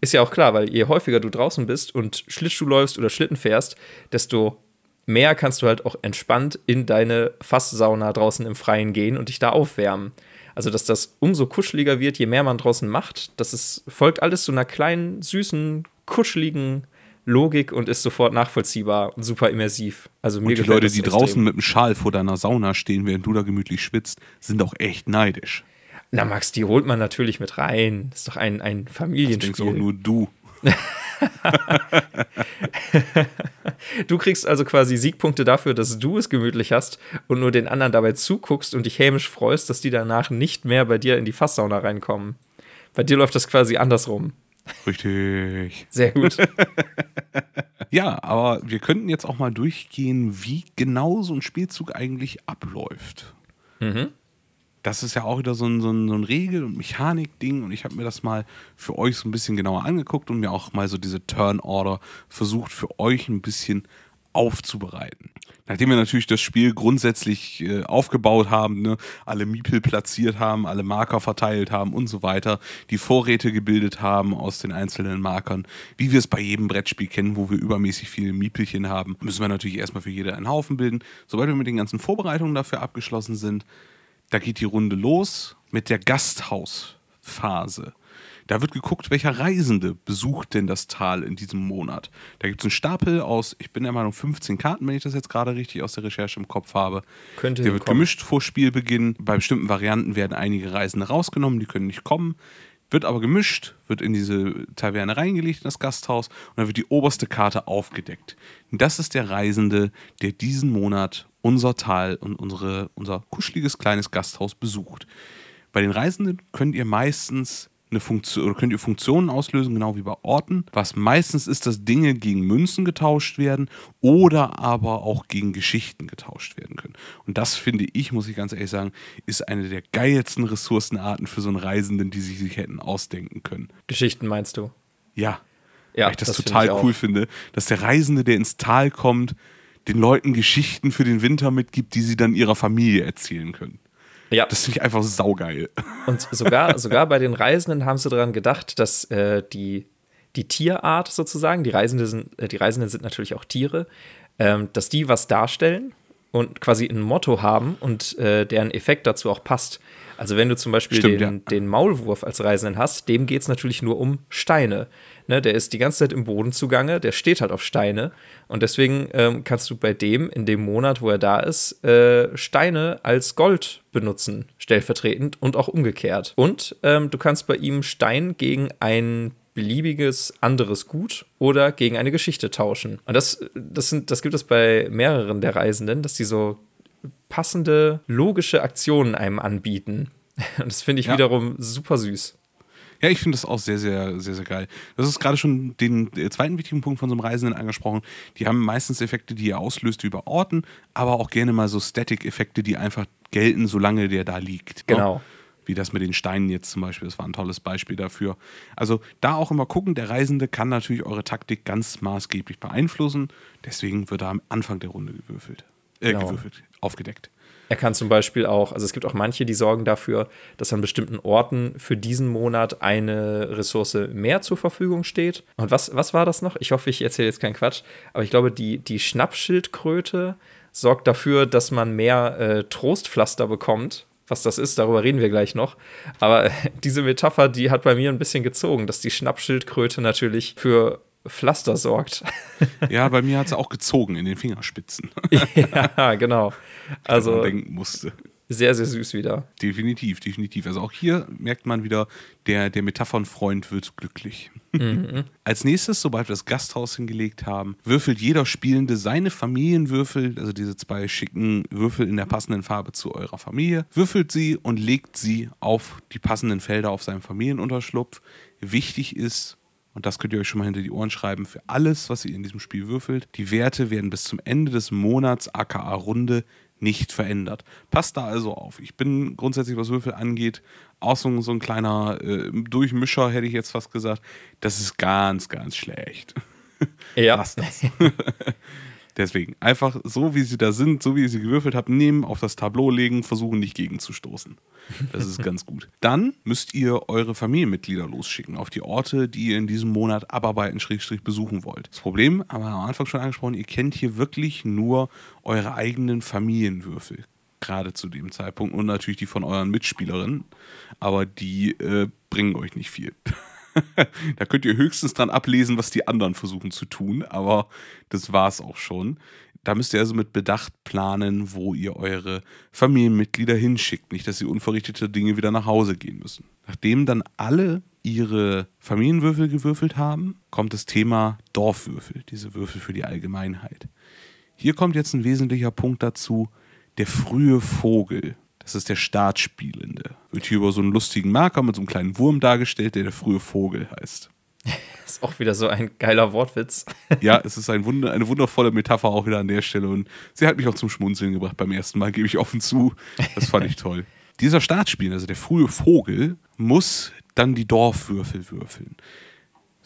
Ist ja auch klar, weil je häufiger du draußen bist und Schlittschuh läufst oder Schlitten fährst, desto mehr kannst du halt auch entspannt in deine Fasssauna draußen im Freien gehen und dich da aufwärmen. Also, dass das umso kuscheliger wird, je mehr man draußen macht. Das ist, folgt alles so einer kleinen, süßen, kuscheligen Logik und ist sofort nachvollziehbar und super immersiv. Also mir und die Leute, die extrem. draußen mit dem Schal vor deiner Sauna stehen, während du da gemütlich schwitzt, sind auch echt neidisch. Na, Max, die holt man natürlich mit rein. Das ist doch ein, ein Familienspiel. Das denkst auch nur du. Du kriegst also quasi Siegpunkte dafür, dass du es gemütlich hast und nur den anderen dabei zuguckst und dich hämisch freust, dass die danach nicht mehr bei dir in die Fasssauna reinkommen. Bei dir läuft das quasi andersrum. Richtig. Sehr gut. [laughs] ja, aber wir könnten jetzt auch mal durchgehen, wie genau so ein Spielzug eigentlich abläuft. Mhm das ist ja auch wieder so ein, so ein, so ein Regel- und Mechanik-Ding und ich habe mir das mal für euch so ein bisschen genauer angeguckt und mir auch mal so diese Turn-Order versucht für euch ein bisschen aufzubereiten. Nachdem wir natürlich das Spiel grundsätzlich äh, aufgebaut haben, ne, alle Miepel platziert haben, alle Marker verteilt haben und so weiter, die Vorräte gebildet haben aus den einzelnen Markern, wie wir es bei jedem Brettspiel kennen, wo wir übermäßig viele Miepelchen haben, müssen wir natürlich erstmal für jede einen Haufen bilden. Sobald wir mit den ganzen Vorbereitungen dafür abgeschlossen sind, da geht die Runde los mit der Gasthausphase. Da wird geguckt, welcher Reisende besucht denn das Tal in diesem Monat. Da gibt es einen Stapel aus, ich bin der Meinung, 15 Karten, wenn ich das jetzt gerade richtig aus der Recherche im Kopf habe. Könnte der wird kommen. gemischt vor Spielbeginn. Bei bestimmten Varianten werden einige Reisende rausgenommen, die können nicht kommen. Wird aber gemischt, wird in diese Taverne reingelegt, in das Gasthaus, und dann wird die oberste Karte aufgedeckt. Das ist der Reisende, der diesen Monat unser Tal und unsere, unser kuscheliges kleines Gasthaus besucht. Bei den Reisenden könnt ihr meistens eine Funktion oder könnt ihr Funktionen auslösen, genau wie bei Orten. Was meistens ist, dass Dinge gegen Münzen getauscht werden oder aber auch gegen Geschichten getauscht werden können. Und das finde ich, muss ich ganz ehrlich sagen, ist eine der geilsten Ressourcenarten für so einen Reisenden, die sich, sich hätten ausdenken können. Geschichten meinst du? Ja. Ja, weil ich das, das total find ich cool finde, dass der Reisende, der ins Tal kommt, den Leuten Geschichten für den Winter mitgibt, die sie dann ihrer Familie erzählen können. Ja. Das finde ich einfach saugeil. Und sogar, sogar bei den Reisenden haben sie daran gedacht, dass äh, die, die Tierart sozusagen, die Reisenden sind, äh, die Reisenden sind natürlich auch Tiere, ähm, dass die was darstellen und quasi ein Motto haben und äh, deren Effekt dazu auch passt. Also wenn du zum Beispiel Stimmt, den, ja. den Maulwurf als Reisenden hast, dem geht es natürlich nur um Steine. Ne, der ist die ganze Zeit im Boden zugange, der steht halt auf Steine. Und deswegen ähm, kannst du bei dem in dem Monat, wo er da ist, äh, Steine als Gold benutzen, stellvertretend und auch umgekehrt. Und ähm, du kannst bei ihm Stein gegen ein beliebiges anderes Gut oder gegen eine Geschichte tauschen. Und das, das, sind, das gibt es bei mehreren der Reisenden, dass die so passende, logische Aktionen einem anbieten. [laughs] Und das finde ich ja. wiederum super süß. Ja, ich finde das auch sehr, sehr, sehr, sehr geil. Das ist gerade schon den zweiten wichtigen Punkt von so einem Reisenden angesprochen. Die haben meistens Effekte, die ihr auslöst über Orten, aber auch gerne mal so Static-Effekte, die einfach gelten, solange der da liegt. Ne? Genau. Wie das mit den Steinen jetzt zum Beispiel, das war ein tolles Beispiel dafür. Also da auch immer gucken, der Reisende kann natürlich eure Taktik ganz maßgeblich beeinflussen. Deswegen wird er am Anfang der Runde gewürfelt. Äh, genau. gewürfelt, aufgedeckt. Er kann zum Beispiel auch, also es gibt auch manche, die sorgen dafür, dass an bestimmten Orten für diesen Monat eine Ressource mehr zur Verfügung steht. Und was, was war das noch? Ich hoffe, ich erzähle jetzt keinen Quatsch, aber ich glaube, die, die Schnappschildkröte sorgt dafür, dass man mehr äh, Trostpflaster bekommt. Was das ist, darüber reden wir gleich noch. Aber [laughs] diese Metapher, die hat bei mir ein bisschen gezogen, dass die Schnappschildkröte natürlich für Pflaster sorgt. [laughs] Ja, bei mir hat es auch gezogen in den Fingerspitzen. [laughs] ja, genau. Also man denken musste. Sehr, sehr süß wieder. Definitiv, definitiv. Also auch hier merkt man wieder, der, der Metaphernfreund wird glücklich. Mhm. [laughs] Als nächstes, sobald wir das Gasthaus hingelegt haben, würfelt jeder Spielende seine Familienwürfel, also diese zwei schicken Würfel in der passenden Farbe zu eurer Familie, würfelt sie und legt sie auf die passenden Felder auf seinem Familienunterschlupf. Wichtig ist, und das könnt ihr euch schon mal hinter die Ohren schreiben, für alles, was ihr in diesem Spiel würfelt. Die Werte werden bis zum Ende des Monats, aka Runde, nicht verändert. Passt da also auf. Ich bin grundsätzlich, was Würfel angeht, auch so, so ein kleiner äh, Durchmischer, hätte ich jetzt fast gesagt. Das ist ganz, ganz schlecht. Ja. Lass das. [laughs] Deswegen einfach so, wie sie da sind, so wie ihr sie gewürfelt habt, nehmen, auf das Tableau legen, versuchen nicht gegenzustoßen. Das ist ganz gut. [laughs] Dann müsst ihr eure Familienmitglieder losschicken auf die Orte, die ihr in diesem Monat abarbeiten, Schrägstrich besuchen wollt. Das Problem, haben wir am Anfang schon angesprochen, ihr kennt hier wirklich nur eure eigenen Familienwürfel. Gerade zu dem Zeitpunkt und natürlich die von euren Mitspielerinnen. Aber die äh, bringen euch nicht viel. [laughs] da könnt ihr höchstens dran ablesen, was die anderen versuchen zu tun, aber das war es auch schon. Da müsst ihr also mit Bedacht planen, wo ihr eure Familienmitglieder hinschickt. Nicht, dass sie unverrichtete Dinge wieder nach Hause gehen müssen. Nachdem dann alle ihre Familienwürfel gewürfelt haben, kommt das Thema Dorfwürfel, diese Würfel für die Allgemeinheit. Hier kommt jetzt ein wesentlicher Punkt dazu, der frühe Vogel. Das ist der Startspielende. Wird hier über so einen lustigen Marker mit so einem kleinen Wurm dargestellt, der der frühe Vogel heißt. Das [laughs] ist auch wieder so ein geiler Wortwitz. [laughs] Ja, es ist ein Wunder, eine wundervolle Metapher auch wieder an der Stelle und sie hat mich auch zum Schmunzeln gebracht beim ersten Mal, gebe ich offen zu. Das fand ich toll. Dieser Startspiel, also der frühe Vogel, muss dann die Dorfwürfel würfeln.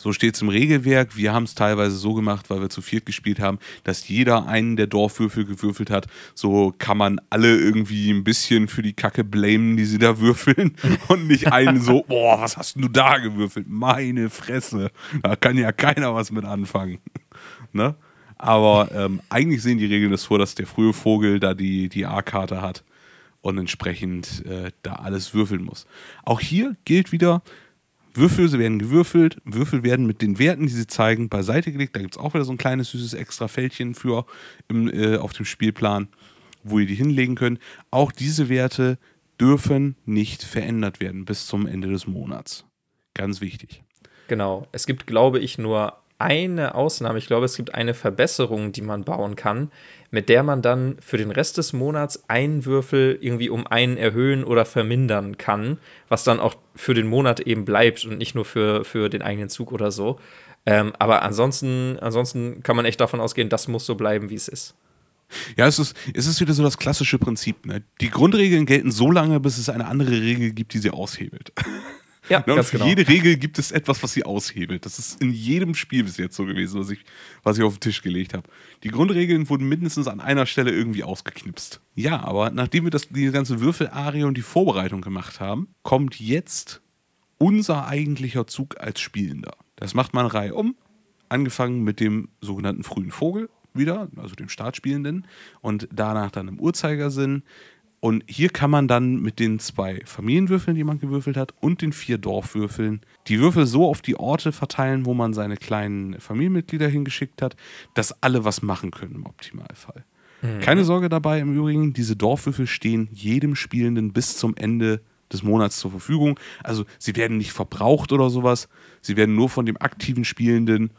So steht es im Regelwerk. Wir haben es teilweise so gemacht, weil wir zu viert gespielt haben, dass jeder einen der Dorfwürfel gewürfelt hat. So kann man alle irgendwie ein bisschen für die Kacke blamen, die sie da würfeln. [laughs] Und nicht einen so, boah, was hast du da gewürfelt? Meine Fresse. Da kann ja keiner was mit anfangen. [laughs] ne? Aber ähm, eigentlich sehen die Regeln das vor, dass der frühe Vogel da die, die A-Karte hat und entsprechend äh, da alles würfeln muss. Auch hier gilt wieder, Würfel werden gewürfelt, Würfel werden mit den Werten, die sie zeigen, beiseite gelegt. Da gibt es auch wieder so ein kleines süßes extra Fältchen für im, äh, auf dem Spielplan, wo ihr die hinlegen könnt. Auch diese Werte dürfen nicht verändert werden bis zum Ende des Monats. Ganz wichtig. Genau. Es gibt, glaube ich, nur eine Ausnahme. Ich glaube, es gibt eine Verbesserung, die man bauen kann, mit der man dann für den Rest des Monats einen Würfel irgendwie um einen erhöhen oder vermindern kann, was dann auch für den Monat eben bleibt und nicht nur für, für den eigenen Zug oder so. Ähm, aber ansonsten, ansonsten kann man echt davon ausgehen, das muss so bleiben, wie es ist. Ja, es ist, es ist wieder so das klassische Prinzip. Ne? Die Grundregeln gelten so lange, bis es eine andere Regel gibt, die sie aushebelt. [laughs] Ja, ne, und für genau. jede Regel gibt es etwas, was sie aushebelt. Das ist in jedem Spiel bis jetzt so gewesen, was ich, was ich auf den Tisch gelegt habe. Die Grundregeln wurden mindestens an einer Stelle irgendwie ausgeknipst. Ja, aber nachdem wir das, die ganze Würfelarie und die Vorbereitung gemacht haben, kommt jetzt unser eigentlicher Zug als Spielender. Das macht man Reihe um, angefangen mit dem sogenannten frühen Vogel wieder, also dem Startspielenden, und danach dann im Uhrzeigersinn, und hier kann man dann mit den zwei Familienwürfeln, die man gewürfelt hat, und den vier Dorfwürfeln die Würfel so auf die Orte verteilen, wo man seine kleinen Familienmitglieder hingeschickt hat, dass alle was machen können im Optimalfall. Mhm. Keine Sorge dabei im Übrigen, diese Dorfwürfel stehen jedem Spielenden bis zum Ende des Monats zur Verfügung. Also sie werden nicht verbraucht oder sowas. Sie werden nur von dem aktiven Spielenden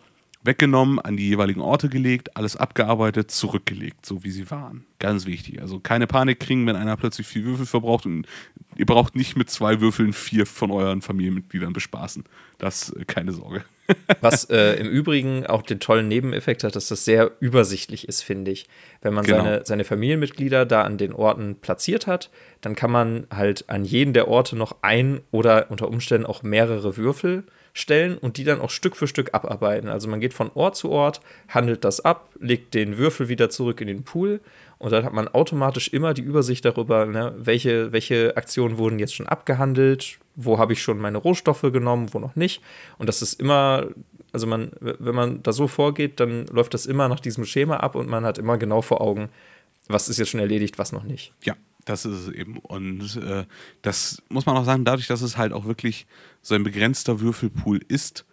weggenommen, an die jeweiligen Orte gelegt, alles abgearbeitet, zurückgelegt, so wie sie waren. Ganz wichtig. Also keine Panik kriegen, wenn einer plötzlich vier Würfel verbraucht und ihr braucht nicht mit zwei Würfeln vier von euren Familienmitgliedern bespaßen. Das äh, keine Sorge. [laughs] Was äh, im Übrigen auch den tollen Nebeneffekt hat, dass das sehr übersichtlich ist, finde ich. Wenn man genau. seine, seine Familienmitglieder da an den Orten platziert hat, dann kann man halt an jeden der Orte noch ein oder unter Umständen auch mehrere Würfel stellen und die dann auch Stück für Stück abarbeiten. Also man geht von Ort zu Ort, handelt das ab, legt den Würfel wieder zurück in den Pool und dann hat man automatisch immer die Übersicht darüber, ne, welche, welche Aktionen wurden jetzt schon abgehandelt, wo habe ich schon meine Rohstoffe genommen, wo noch nicht. Und das ist immer, also man, wenn man da so vorgeht, dann läuft das immer nach diesem Schema ab und man hat immer genau vor Augen, was ist jetzt schon erledigt, was noch nicht. Ja, das ist es eben. Und äh, das muss man auch sagen, dadurch, dass es halt auch wirklich so ein begrenzter Würfelpool ist,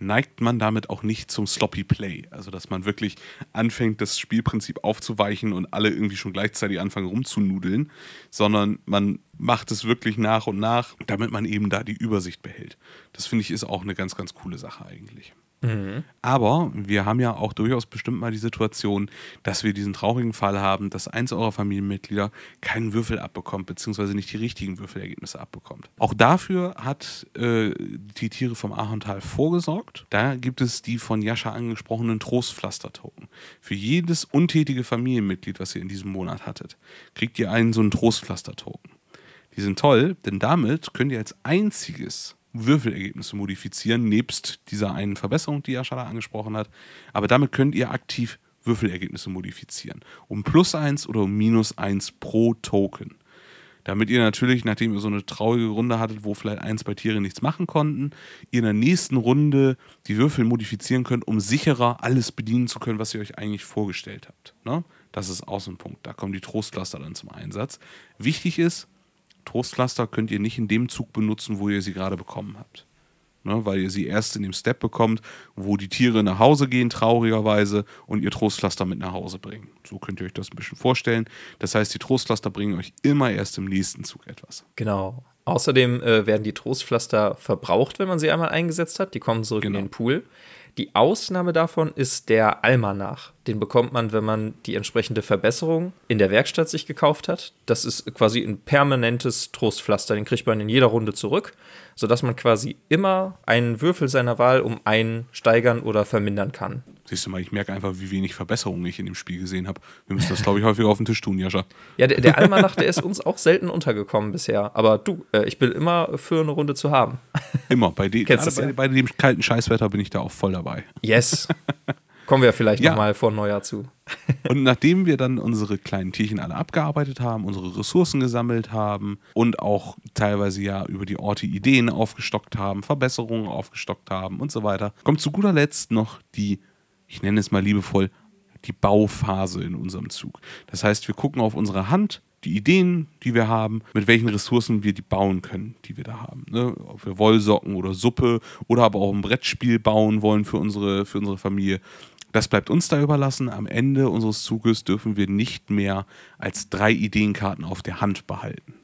neigt man damit auch nicht zum Sloppy Play. Also, dass man wirklich anfängt, das Spielprinzip aufzuweichen und alle irgendwie schon gleichzeitig anfangen rumzunudeln, sondern man macht es wirklich nach und nach, damit man eben da die Übersicht behält. Das finde ich ist auch eine ganz, ganz coole Sache eigentlich. Mhm. Aber wir haben ja auch durchaus bestimmt mal die Situation, dass wir diesen traurigen Fall haben, dass eins eurer Familienmitglieder keinen Würfel abbekommt, beziehungsweise nicht die richtigen Würfelergebnisse abbekommt. Auch dafür hat äh, die Tiere vom Ahorntal vorgesorgt. Da gibt es die von Jascha angesprochenen Trostpflaster-Token. Für jedes untätige Familienmitglied, was ihr in diesem Monat hattet, kriegt ihr einen so einen Trostpflaster-Token. Die sind toll, denn damit könnt ihr als einziges Würfelergebnisse modifizieren, nebst dieser einen Verbesserung, die Aschala angesprochen hat. Aber damit könnt ihr aktiv Würfelergebnisse modifizieren. Um plus eins oder um minus eins pro Token. Damit ihr natürlich, nachdem ihr so eine traurige Runde hattet, wo vielleicht eins bei Tieren nichts machen konnten, ihr in der nächsten Runde die Würfel modifizieren könnt, um sicherer alles bedienen zu können, was ihr euch eigentlich vorgestellt habt. Ne? Das ist auch so ein Punkt. Da kommen die Trostcluster dann zum Einsatz. Wichtig ist, Trostpflaster könnt ihr nicht in dem Zug benutzen, wo ihr sie gerade bekommen habt. Ne, weil ihr sie erst in dem Step bekommt, wo die Tiere nach Hause gehen, traurigerweise, und ihr Trostpflaster mit nach Hause bringen. So könnt ihr euch das ein bisschen vorstellen. Das heißt, die Trostpflaster bringen euch immer erst im nächsten Zug etwas. Genau. Außerdem äh, werden die Trostpflaster verbraucht, wenn man sie einmal eingesetzt hat. Die kommen zurück genau. in den Pool. Die Ausnahme davon ist der Almanach. Den bekommt man, wenn man die entsprechende Verbesserung in der Werkstatt sich gekauft hat. Das ist quasi ein permanentes Trostpflaster. Den kriegt man in jeder Runde zurück, sodass man quasi immer einen Würfel seiner Wahl um einen steigern oder vermindern kann. Siehst du mal, ich merke einfach, wie wenig Verbesserungen ich in dem Spiel gesehen habe. Wir müssen das, glaube ich, [laughs] häufiger auf den Tisch tun, Jascha. Ja, der, der Almanach, der ist uns auch selten untergekommen bisher. Aber du, äh, ich bin immer für eine Runde zu haben. Immer. Bei, de [laughs] Kennst bei, ja? bei dem kalten Scheißwetter bin ich da auch voll dabei. Yes. [laughs] Kommen wir vielleicht ja. nochmal vor Neujahr zu. [laughs] und nachdem wir dann unsere kleinen Tierchen alle abgearbeitet haben, unsere Ressourcen gesammelt haben und auch teilweise ja über die Orte Ideen aufgestockt haben, Verbesserungen aufgestockt haben und so weiter, kommt zu guter Letzt noch die ich nenne es mal liebevoll, die Bauphase in unserem Zug. Das heißt, wir gucken auf unsere Hand, die Ideen, die wir haben, mit welchen Ressourcen wir die bauen können, die wir da haben. Ne? Ob wir Wollsocken oder Suppe oder aber auch ein Brettspiel bauen wollen für unsere, für unsere Familie. Das bleibt uns da überlassen. Am Ende unseres Zuges dürfen wir nicht mehr als drei Ideenkarten auf der Hand behalten.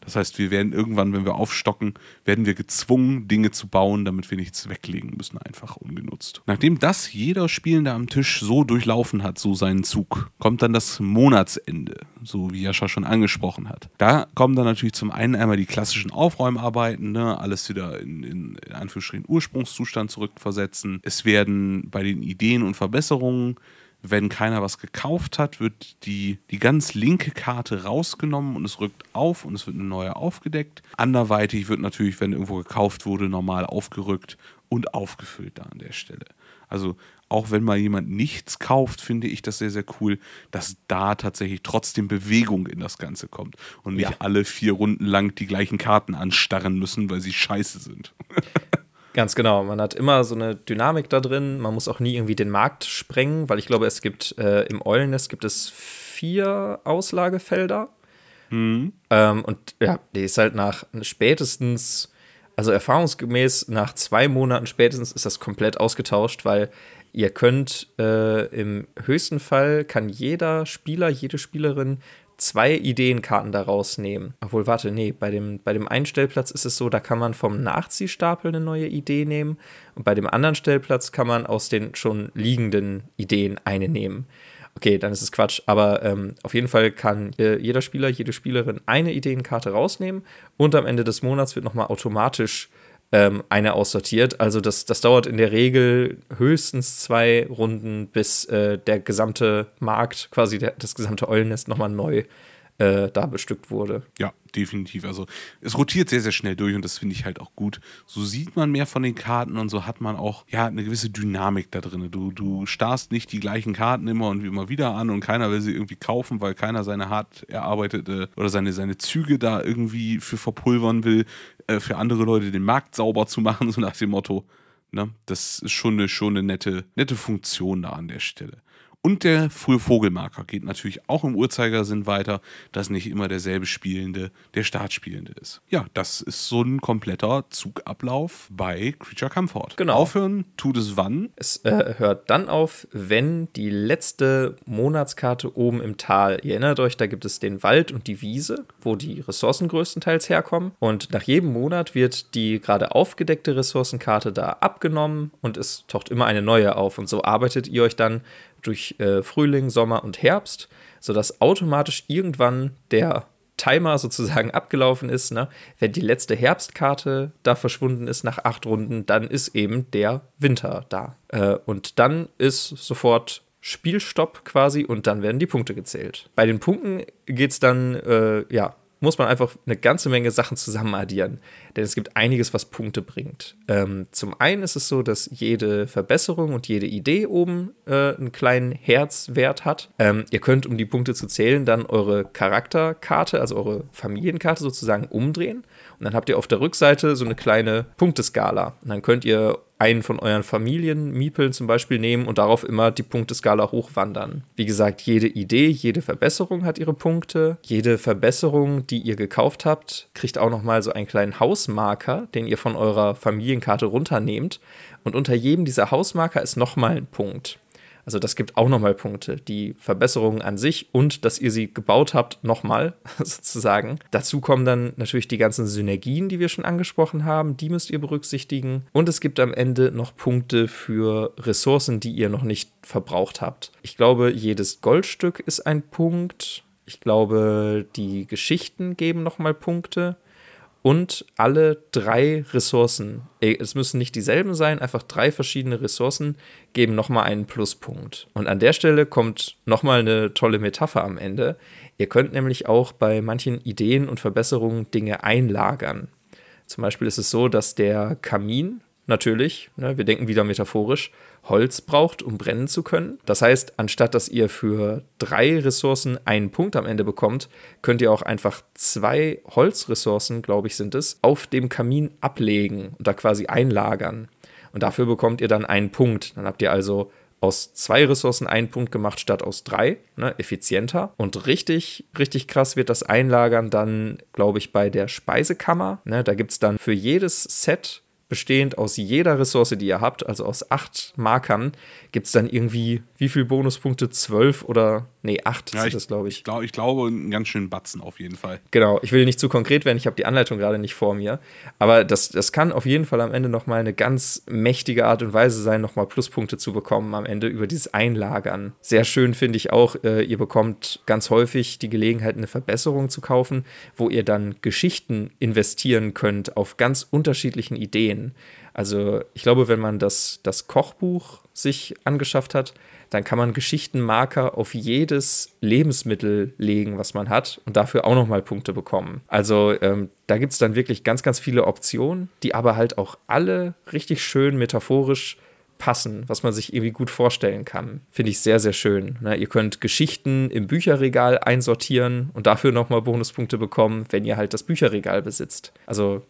Das heißt, wir werden irgendwann, wenn wir aufstocken, werden wir gezwungen, Dinge zu bauen, damit wir nichts weglegen müssen, einfach ungenutzt. Nachdem das jeder Spielende am Tisch so durchlaufen hat, so seinen Zug, kommt dann das Monatsende, so wie Jascha schon angesprochen hat. Da kommen dann natürlich zum einen einmal die klassischen Aufräumarbeiten, ne? alles wieder in, in, in Anführungsstrichen Ursprungszustand zurückversetzen. Es werden bei den Ideen und Verbesserungen wenn keiner was gekauft hat, wird die, die ganz linke Karte rausgenommen und es rückt auf und es wird eine neue aufgedeckt. Anderweitig wird natürlich, wenn irgendwo gekauft wurde, normal aufgerückt und aufgefüllt da an der Stelle. Also auch wenn mal jemand nichts kauft, finde ich das sehr, sehr cool, dass da tatsächlich trotzdem Bewegung in das Ganze kommt und nicht ja. alle vier Runden lang die gleichen Karten anstarren müssen, weil sie scheiße sind. [laughs] Ganz genau. Man hat immer so eine Dynamik da drin. Man muss auch nie irgendwie den Markt sprengen, weil ich glaube, es gibt äh, im Eulennest gibt es vier Auslagefelder. Mhm. Ähm, und ja, die ist halt nach spätestens, also erfahrungsgemäß nach zwei Monaten spätestens ist das komplett ausgetauscht, weil ihr könnt äh, im höchsten Fall kann jeder Spieler, jede Spielerin zwei Ideenkarten daraus nehmen. Obwohl, warte, nee, bei dem, bei dem einen Stellplatz ist es so, da kann man vom Nachziehstapel eine neue Idee nehmen und bei dem anderen Stellplatz kann man aus den schon liegenden Ideen eine nehmen. Okay, dann ist es Quatsch, aber ähm, auf jeden Fall kann äh, jeder Spieler, jede Spielerin eine Ideenkarte rausnehmen und am Ende des Monats wird nochmal automatisch ähm, eine aussortiert. Also das, das dauert in der Regel höchstens zwei Runden, bis äh, der gesamte Markt, quasi der, das gesamte Eulennest nochmal neu äh, da bestückt wurde. Ja, definitiv. Also es rotiert sehr, sehr schnell durch und das finde ich halt auch gut. So sieht man mehr von den Karten und so hat man auch ja eine gewisse Dynamik da drin. Du, du starrst nicht die gleichen Karten immer und immer wieder an und keiner will sie irgendwie kaufen, weil keiner seine hart erarbeitete oder seine, seine Züge da irgendwie für verpulvern will, äh, für andere Leute den Markt sauber zu machen, [laughs] so nach dem Motto. Ne? Das ist schon eine, schon eine nette, nette Funktion da an der Stelle. Und der frühe Vogelmarker geht natürlich auch im Uhrzeigersinn weiter, dass nicht immer derselbe Spielende der Startspielende ist. Ja, das ist so ein kompletter Zugablauf bei Creature Comfort. Genau. Aufhören tut es wann? Es äh, hört dann auf, wenn die letzte Monatskarte oben im Tal, ihr erinnert euch, da gibt es den Wald und die Wiese, wo die Ressourcen größtenteils herkommen. Und nach jedem Monat wird die gerade aufgedeckte Ressourcenkarte da abgenommen und es taucht immer eine neue auf. Und so arbeitet ihr euch dann durch äh, Frühling, Sommer und Herbst, sodass automatisch irgendwann der Timer sozusagen [laughs] abgelaufen ist. Ne? Wenn die letzte Herbstkarte da verschwunden ist nach acht Runden, dann ist eben der Winter da. Äh, und dann ist sofort Spielstopp quasi und dann werden die Punkte gezählt. Bei den Punkten geht es dann, äh, ja, muss man einfach eine ganze Menge Sachen zusammen addieren. Denn es gibt einiges, was Punkte bringt. Ähm, zum einen ist es so, dass jede Verbesserung und jede Idee oben äh, einen kleinen Herzwert hat. Ähm, ihr könnt, um die Punkte zu zählen, dann eure Charakterkarte, also eure Familienkarte sozusagen umdrehen. Und dann habt ihr auf der Rückseite so eine kleine Punkteskala. Und dann könnt ihr einen von euren Familienmiepeln zum Beispiel nehmen und darauf immer die Punkteskala hochwandern. Wie gesagt, jede Idee, jede Verbesserung hat ihre Punkte. Jede Verbesserung, die ihr gekauft habt, kriegt auch nochmal so einen kleinen Hausmarker, den ihr von eurer Familienkarte runternehmt. Und unter jedem dieser Hausmarker ist nochmal ein Punkt. Also das gibt auch nochmal Punkte. Die Verbesserungen an sich und dass ihr sie gebaut habt, nochmal [laughs] sozusagen. Dazu kommen dann natürlich die ganzen Synergien, die wir schon angesprochen haben. Die müsst ihr berücksichtigen. Und es gibt am Ende noch Punkte für Ressourcen, die ihr noch nicht verbraucht habt. Ich glaube, jedes Goldstück ist ein Punkt. Ich glaube, die Geschichten geben nochmal Punkte und alle drei Ressourcen, es müssen nicht dieselben sein, einfach drei verschiedene Ressourcen geben nochmal einen Pluspunkt. Und an der Stelle kommt nochmal eine tolle Metapher am Ende. Ihr könnt nämlich auch bei manchen Ideen und Verbesserungen Dinge einlagern. Zum Beispiel ist es so, dass der Kamin natürlich, ne, wir denken wieder metaphorisch, Holz braucht, um brennen zu können. Das heißt, anstatt dass ihr für drei Ressourcen einen Punkt am Ende bekommt, könnt ihr auch einfach zwei Holzressourcen, glaube ich, sind es, auf dem Kamin ablegen und da quasi einlagern. Und dafür bekommt ihr dann einen Punkt. Dann habt ihr also aus zwei Ressourcen einen Punkt gemacht statt aus drei, ne, effizienter. Und richtig, richtig krass wird das Einlagern dann, glaube ich, bei der Speisekammer. Ne, da gibt es dann für jedes Set bestehend aus jeder Ressource, die ihr habt, also aus acht Markern, gibt es dann irgendwie, wie viele Bonuspunkte? Zwölf oder, nee, acht ja, ist das, glaube ich. Ich, glaub, ich glaube, einen ganz schönen Batzen auf jeden Fall. Genau, ich will nicht zu konkret werden, ich habe die Anleitung gerade nicht vor mir, aber das, das kann auf jeden Fall am Ende nochmal eine ganz mächtige Art und Weise sein, nochmal Pluspunkte zu bekommen am Ende über dieses Einlagern. Sehr schön finde ich auch, äh, ihr bekommt ganz häufig die Gelegenheit, eine Verbesserung zu kaufen, wo ihr dann Geschichten investieren könnt auf ganz unterschiedlichen Ideen kennen. Also ich glaube, wenn man das, das Kochbuch sich angeschafft hat, dann kann man Geschichtenmarker auf jedes Lebensmittel legen, was man hat und dafür auch nochmal Punkte bekommen. Also ähm, da gibt es dann wirklich ganz, ganz viele Optionen, die aber halt auch alle richtig schön metaphorisch passen, was man sich irgendwie gut vorstellen kann. Finde ich sehr, sehr schön. Na, ihr könnt Geschichten im Bücherregal einsortieren und dafür nochmal Bonuspunkte bekommen, wenn ihr halt das Bücherregal besitzt. Also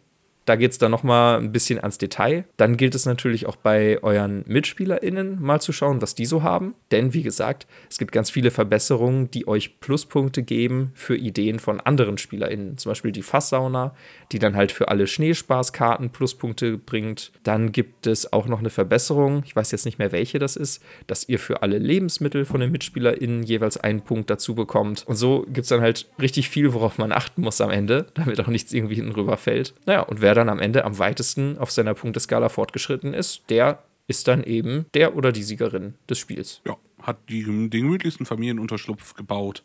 Da geht es dann nochmal ein bisschen ans Detail. Dann gilt es natürlich auch bei euren MitspielerInnen mal zu schauen, was die so haben. Denn wie gesagt, es gibt ganz viele Verbesserungen, die euch Pluspunkte geben für Ideen von anderen SpielerInnen. Zum Beispiel die Fasssauna, die dann halt für alle Schneespaßkarten Pluspunkte bringt. Dann gibt es auch noch eine Verbesserung, ich weiß jetzt nicht mehr welche das ist, dass ihr für alle Lebensmittel von den MitspielerInnen jeweils einen Punkt dazu bekommt. Und so gibt es dann halt richtig viel, worauf man achten muss am Ende, [laughs] damit auch nichts irgendwie hinten rüberfällt. Naja, und wer dann am Ende am weitesten auf seiner Punkteskala fortgeschritten ist, der ist dann eben der oder die Siegerin des Spiels. Ja, hat die, den gemütlichsten Familienunterschlupf gebaut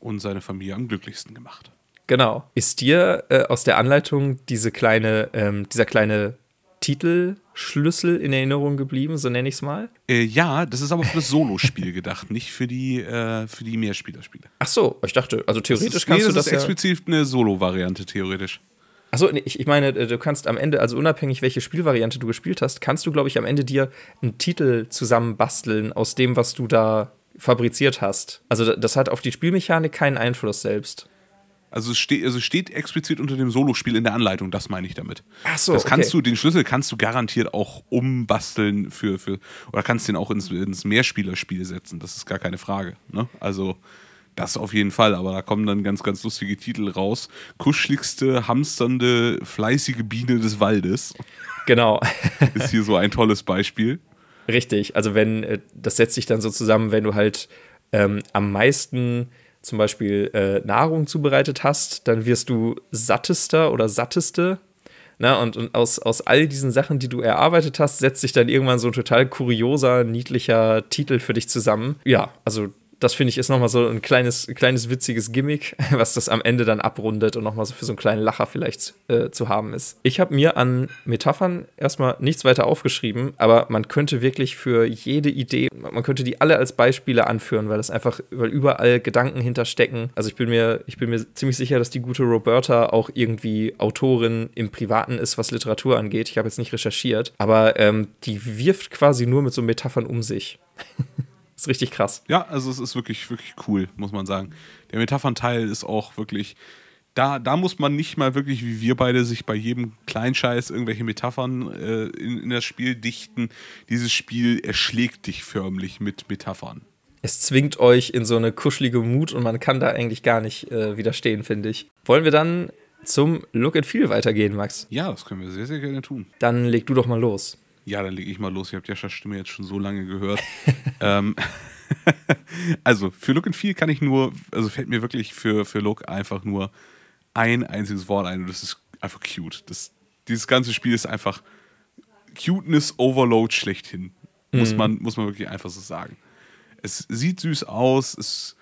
und seine Familie am glücklichsten gemacht. Genau. Ist dir äh, aus der Anleitung diese kleine, ähm, dieser kleine Titelschlüssel in Erinnerung geblieben, so nenne ich es mal? Äh, ja, das ist aber für das Solospiel gedacht, nicht für die, äh, für die Mehrspielerspiele. Ach so, ich dachte, also theoretisch ist, kannst nee, du das. Das ist explizit eine Solo-Variante, theoretisch. Achso, ich, ich meine, äh, du kannst am Ende, also unabhängig welche Spielvariante du gespielt hast, kannst du, glaube ich, am Ende dir einen Titel zusammenbasteln aus dem, was du da fabriziert hast. Also das hat auf die Spielmechanik keinen Einfluss selbst. Also es steht, also steht explizit unter dem Solospiel in der Anleitung, das meine ich damit. Ach so, das kannst okay. du, den Schlüssel kannst du garantiert auch umbasteln für, für oder kannst den auch ins, ins Mehrspielerspiel setzen, das ist gar keine Frage. Ne? Also das auf jeden Fall, aber da kommen dann ganz, ganz lustige Titel raus. Kuscheligste, hamsternde, fleißige Biene des Waldes. Genau. [laughs] ist hier so ein tolles Beispiel. Richtig, also wenn, äh, das setzt sich dann so zusammen, wenn du halt ähm, am meisten zum Beispiel äh, Nahrung zubereitet hast, dann wirst du sattester oder satteste. Na, und, und aus, aus all diesen Sachen, die du erarbeitet hast, setzt sich dann irgendwann so ein total kurioser, niedlicher Titel für dich zusammen. Ja, also das finde ich ist nochmal so ein kleines, kleines witziges Gimmick, [laughs] was das am Ende dann abrundet und nochmal so für so einen kleinen Lacher vielleicht äh, zu haben ist. Ich habe mir an Metaphern erstmal nichts weiter aufgeschrieben, aber man könnte wirklich für jede Idee, man könnte die alle als Beispiele anführen, weil das einfach, weil überall Gedanken hinterstecken. Also ich bin mir, ich bin mir ziemlich sicher, dass die gute Roberta auch irgendwie Autorin im Privaten ist, was Literatur angeht. Ich habe jetzt nicht recherchiert, aber ähm, die wirft quasi nur mit so Metaphern um sich. [laughs] ist richtig krass. Ja, also es ist wirklich, wirklich cool, muss man sagen. Der Metaphernteil ist auch wirklich. Da, da muss man nicht mal wirklich, wie wir beide, sich bei jedem Kleinscheiß irgendwelche Metaphern äh, in, in das Spiel dichten. Dieses Spiel erschlägt dich förmlich mit Metaphern. Es zwingt euch in so eine kuschelige Mut und man kann da eigentlich gar nicht äh, widerstehen, finde ich. Wollen wir dann zum Look and Feel weitergehen, Max? Ja, das können wir sehr, sehr gerne tun. Dann leg du doch mal los. Ja, dann lege ich mal los. Ihr habt Jaschas Stimme jetzt schon so lange gehört. [laughs] ähm, [laughs] also, für Look and Feel kann ich nur, also fällt mir wirklich für, für Look einfach nur ein einziges Wort ein und das ist einfach cute. Das, dieses ganze Spiel ist einfach Cuteness Overload schlechthin. Mhm. Muss, man, muss man wirklich einfach so sagen. Es sieht süß aus, es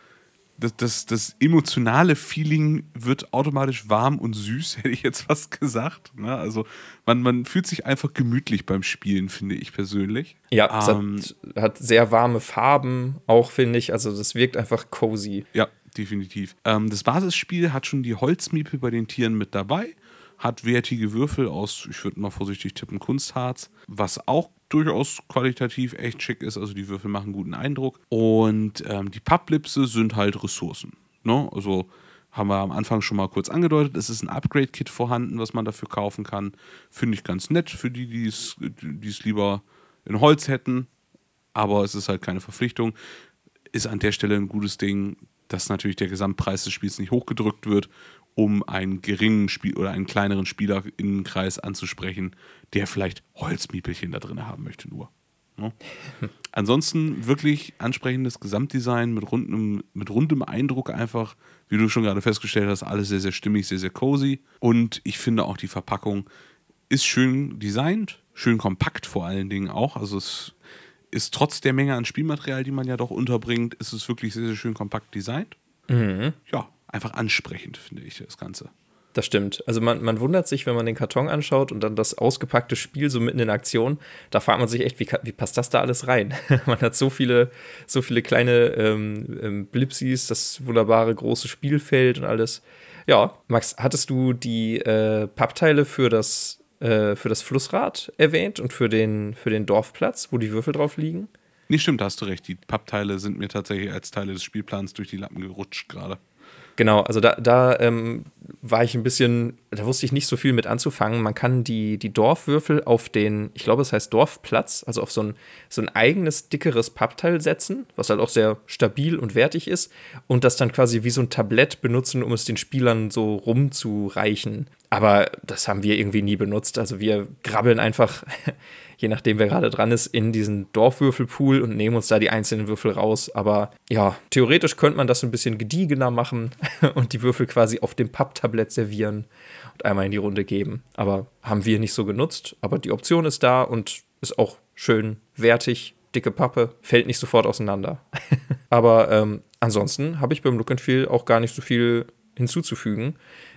das, das, das, emotionale Feeling wird automatisch warm und süß, [laughs] hätte ich jetzt fast gesagt. Ne? Also man, man fühlt sich einfach gemütlich beim Spielen, finde ich persönlich. Ja, es ähm, hat, hat, sehr warme Farben auch, finde ich. Also das wirkt einfach cozy. Ja, definitiv. Ähm, das Basisspiel hat schon die Holzmiepel bei den Tieren mit dabei hat wertige Würfel aus, ich würde mal vorsichtig tippen, Kunstharz, was auch durchaus qualitativ echt schick ist. Also die Würfel machen guten Eindruck. Und ähm, die Papplipse sind halt Ressourcen. Ne? Also haben wir am Anfang schon mal kurz angedeutet. Es ist ein Upgrade-Kit vorhanden, was man dafür kaufen kann. Finde ich ganz nett für die, die es lieber in Holz hätten. Aber es ist halt keine Verpflichtung. Ist an der Stelle ein gutes Ding, dass natürlich der Gesamtpreis des Spiels nicht hochgedrückt wird um einen geringen Spiel oder einen kleineren Spielerinnenkreis anzusprechen, der vielleicht Holzmiepelchen da drin haben möchte nur. Ne? [laughs] Ansonsten wirklich ansprechendes Gesamtdesign mit rundem, mit rundem Eindruck einfach, wie du schon gerade festgestellt hast, alles sehr, sehr stimmig, sehr, sehr cozy. Und ich finde auch die Verpackung ist schön designt, schön kompakt vor allen Dingen auch. Also es ist trotz der Menge an Spielmaterial, die man ja doch unterbringt, ist es wirklich sehr, sehr schön kompakt designt. Mhm. Ja, einfach ansprechend, finde ich, das Ganze. Das stimmt. Also man, man wundert sich, wenn man den Karton anschaut und dann das ausgepackte Spiel so mitten in Aktion, da fragt man sich echt, wie, wie passt das da alles rein? [laughs] man hat so viele, so viele kleine ähm, ähm, Blipsis, das wunderbare große Spielfeld und alles. Ja, Max, hattest du die äh, Pappteile für das, äh, für das Flussrad erwähnt und für den, für den Dorfplatz, wo die Würfel drauf liegen? Nee, stimmt, hast du recht. Die Pappteile sind mir tatsächlich als Teile des Spielplans durch die Lappen gerutscht gerade. Genau, also da, da ähm, war ich ein bisschen, da wusste ich nicht so viel mit anzufangen. Man kann die, die Dorfwürfel auf den, ich glaube, es heißt Dorfplatz, also auf so ein, so ein eigenes, dickeres Pappteil setzen, was halt auch sehr stabil und wertig ist, und das dann quasi wie so ein Tablett benutzen, um es den Spielern so rumzureichen. Aber das haben wir irgendwie nie benutzt. Also wir grabbeln einfach [laughs] je nachdem, wer gerade dran ist, in diesen Dorfwürfelpool und nehmen uns da die einzelnen Würfel raus. Aber ja, theoretisch könnte man das ein bisschen gediegener machen [laughs] und die Würfel quasi auf dem Papptablett servieren und einmal in die Runde geben. Aber haben wir nicht so genutzt. Aber die Option ist da und ist auch schön wertig. Dicke Pappe, fällt nicht sofort auseinander. [laughs] Aber ähm, ansonsten habe ich beim Look and Feel auch gar nicht so viel hinzuzufügen.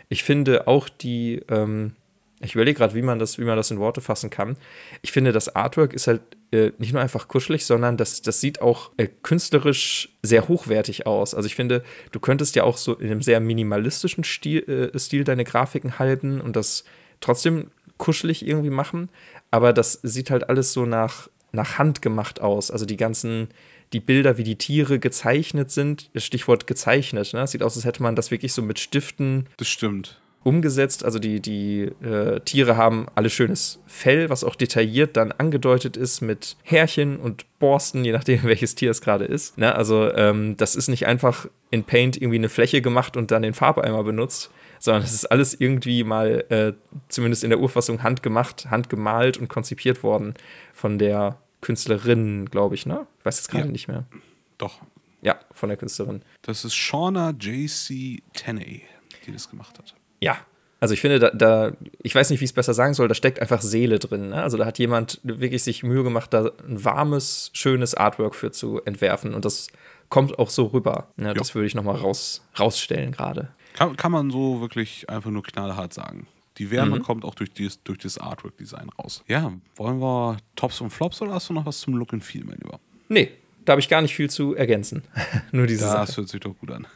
Ich finde auch die, ähm, ich überlege gerade, wie man das, wie man das in Worte fassen kann. Ich finde, das Artwork ist halt äh, nicht nur einfach kuschelig, sondern das, das sieht auch äh, künstlerisch sehr hochwertig aus. Also ich finde, du könntest ja auch so in einem sehr minimalistischen Stil, äh, Stil deine Grafiken halten und das trotzdem kuschelig irgendwie machen. Aber das sieht halt alles so nach, nach Hand gemacht aus. Also die ganzen, die Bilder, wie die Tiere gezeichnet sind, Stichwort gezeichnet, ne? Sieht aus, als hätte man das wirklich so mit Stiften. Das stimmt umgesetzt. Also die, die äh, Tiere haben alle schönes Fell, was auch detailliert dann angedeutet ist mit Härchen und Borsten, je nachdem, [laughs] welches Tier es gerade ist. Ne? Also ähm, das ist nicht einfach in Paint irgendwie eine Fläche gemacht und dann den Farbeimer benutzt, sondern es ist alles irgendwie mal, äh, zumindest in der Urfassung, handgemacht, handgemalt und konzipiert worden von der Künstlerin, glaube ich, ne? Ich weiß jetzt gerade ja. nicht mehr. Doch. Ja, von der Künstlerin. Das ist Shauna J.C. Tenney, die das gemacht hat ja, also ich finde, da, da ich weiß nicht, wie ich es besser sagen soll, da steckt einfach Seele drin. Ne? Also da hat jemand wirklich sich Mühe gemacht, da ein warmes, schönes Artwork für zu entwerfen. Und das kommt auch so rüber. Ne? Das würde ich nochmal raus, rausstellen gerade. Kann, kann man so wirklich einfach nur knallhart sagen. Die Wärme mhm. kommt auch durch, dies, durch das Artwork-Design raus. Ja, wollen wir Tops und Flops oder hast du noch was zum Look and Feel, mein Lieber? Nee, da habe ich gar nicht viel zu ergänzen. [laughs] nur diese das Sache. Das hört sich doch gut an.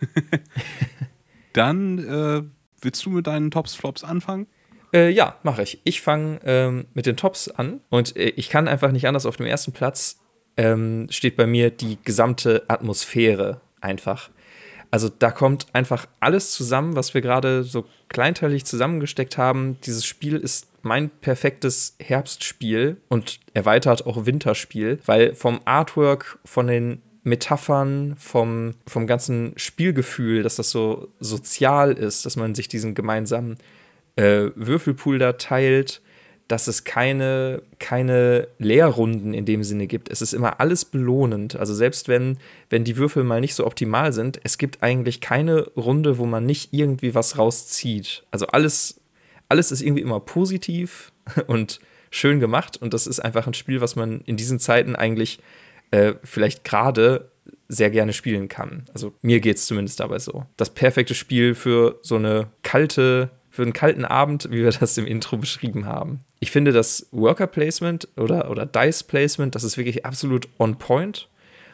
[laughs] Dann äh, Willst du mit deinen Tops, Flops anfangen? Äh, ja, mache ich. Ich fange ähm, mit den Tops an und äh, ich kann einfach nicht anders. Auf dem ersten Platz ähm, steht bei mir die gesamte Atmosphäre einfach. Also da kommt einfach alles zusammen, was wir gerade so kleinteilig zusammengesteckt haben. Dieses Spiel ist mein perfektes Herbstspiel und erweitert auch Winterspiel, weil vom Artwork, von den Metaphern vom, vom ganzen Spielgefühl, dass das so sozial ist, dass man sich diesen gemeinsamen äh, Würfelpool da teilt, dass es keine, keine Leerrunden in dem Sinne gibt. Es ist immer alles belohnend. Also selbst wenn, wenn die Würfel mal nicht so optimal sind, es gibt eigentlich keine Runde, wo man nicht irgendwie was rauszieht. Also alles, alles ist irgendwie immer positiv [laughs] und schön gemacht. Und das ist einfach ein Spiel, was man in diesen Zeiten eigentlich äh, vielleicht gerade sehr gerne spielen kann. Also mir geht es zumindest dabei so. Das perfekte Spiel für so eine kalte, für einen kalten Abend, wie wir das im Intro beschrieben haben. Ich finde das Worker Placement oder, oder Dice Placement, das ist wirklich absolut on point.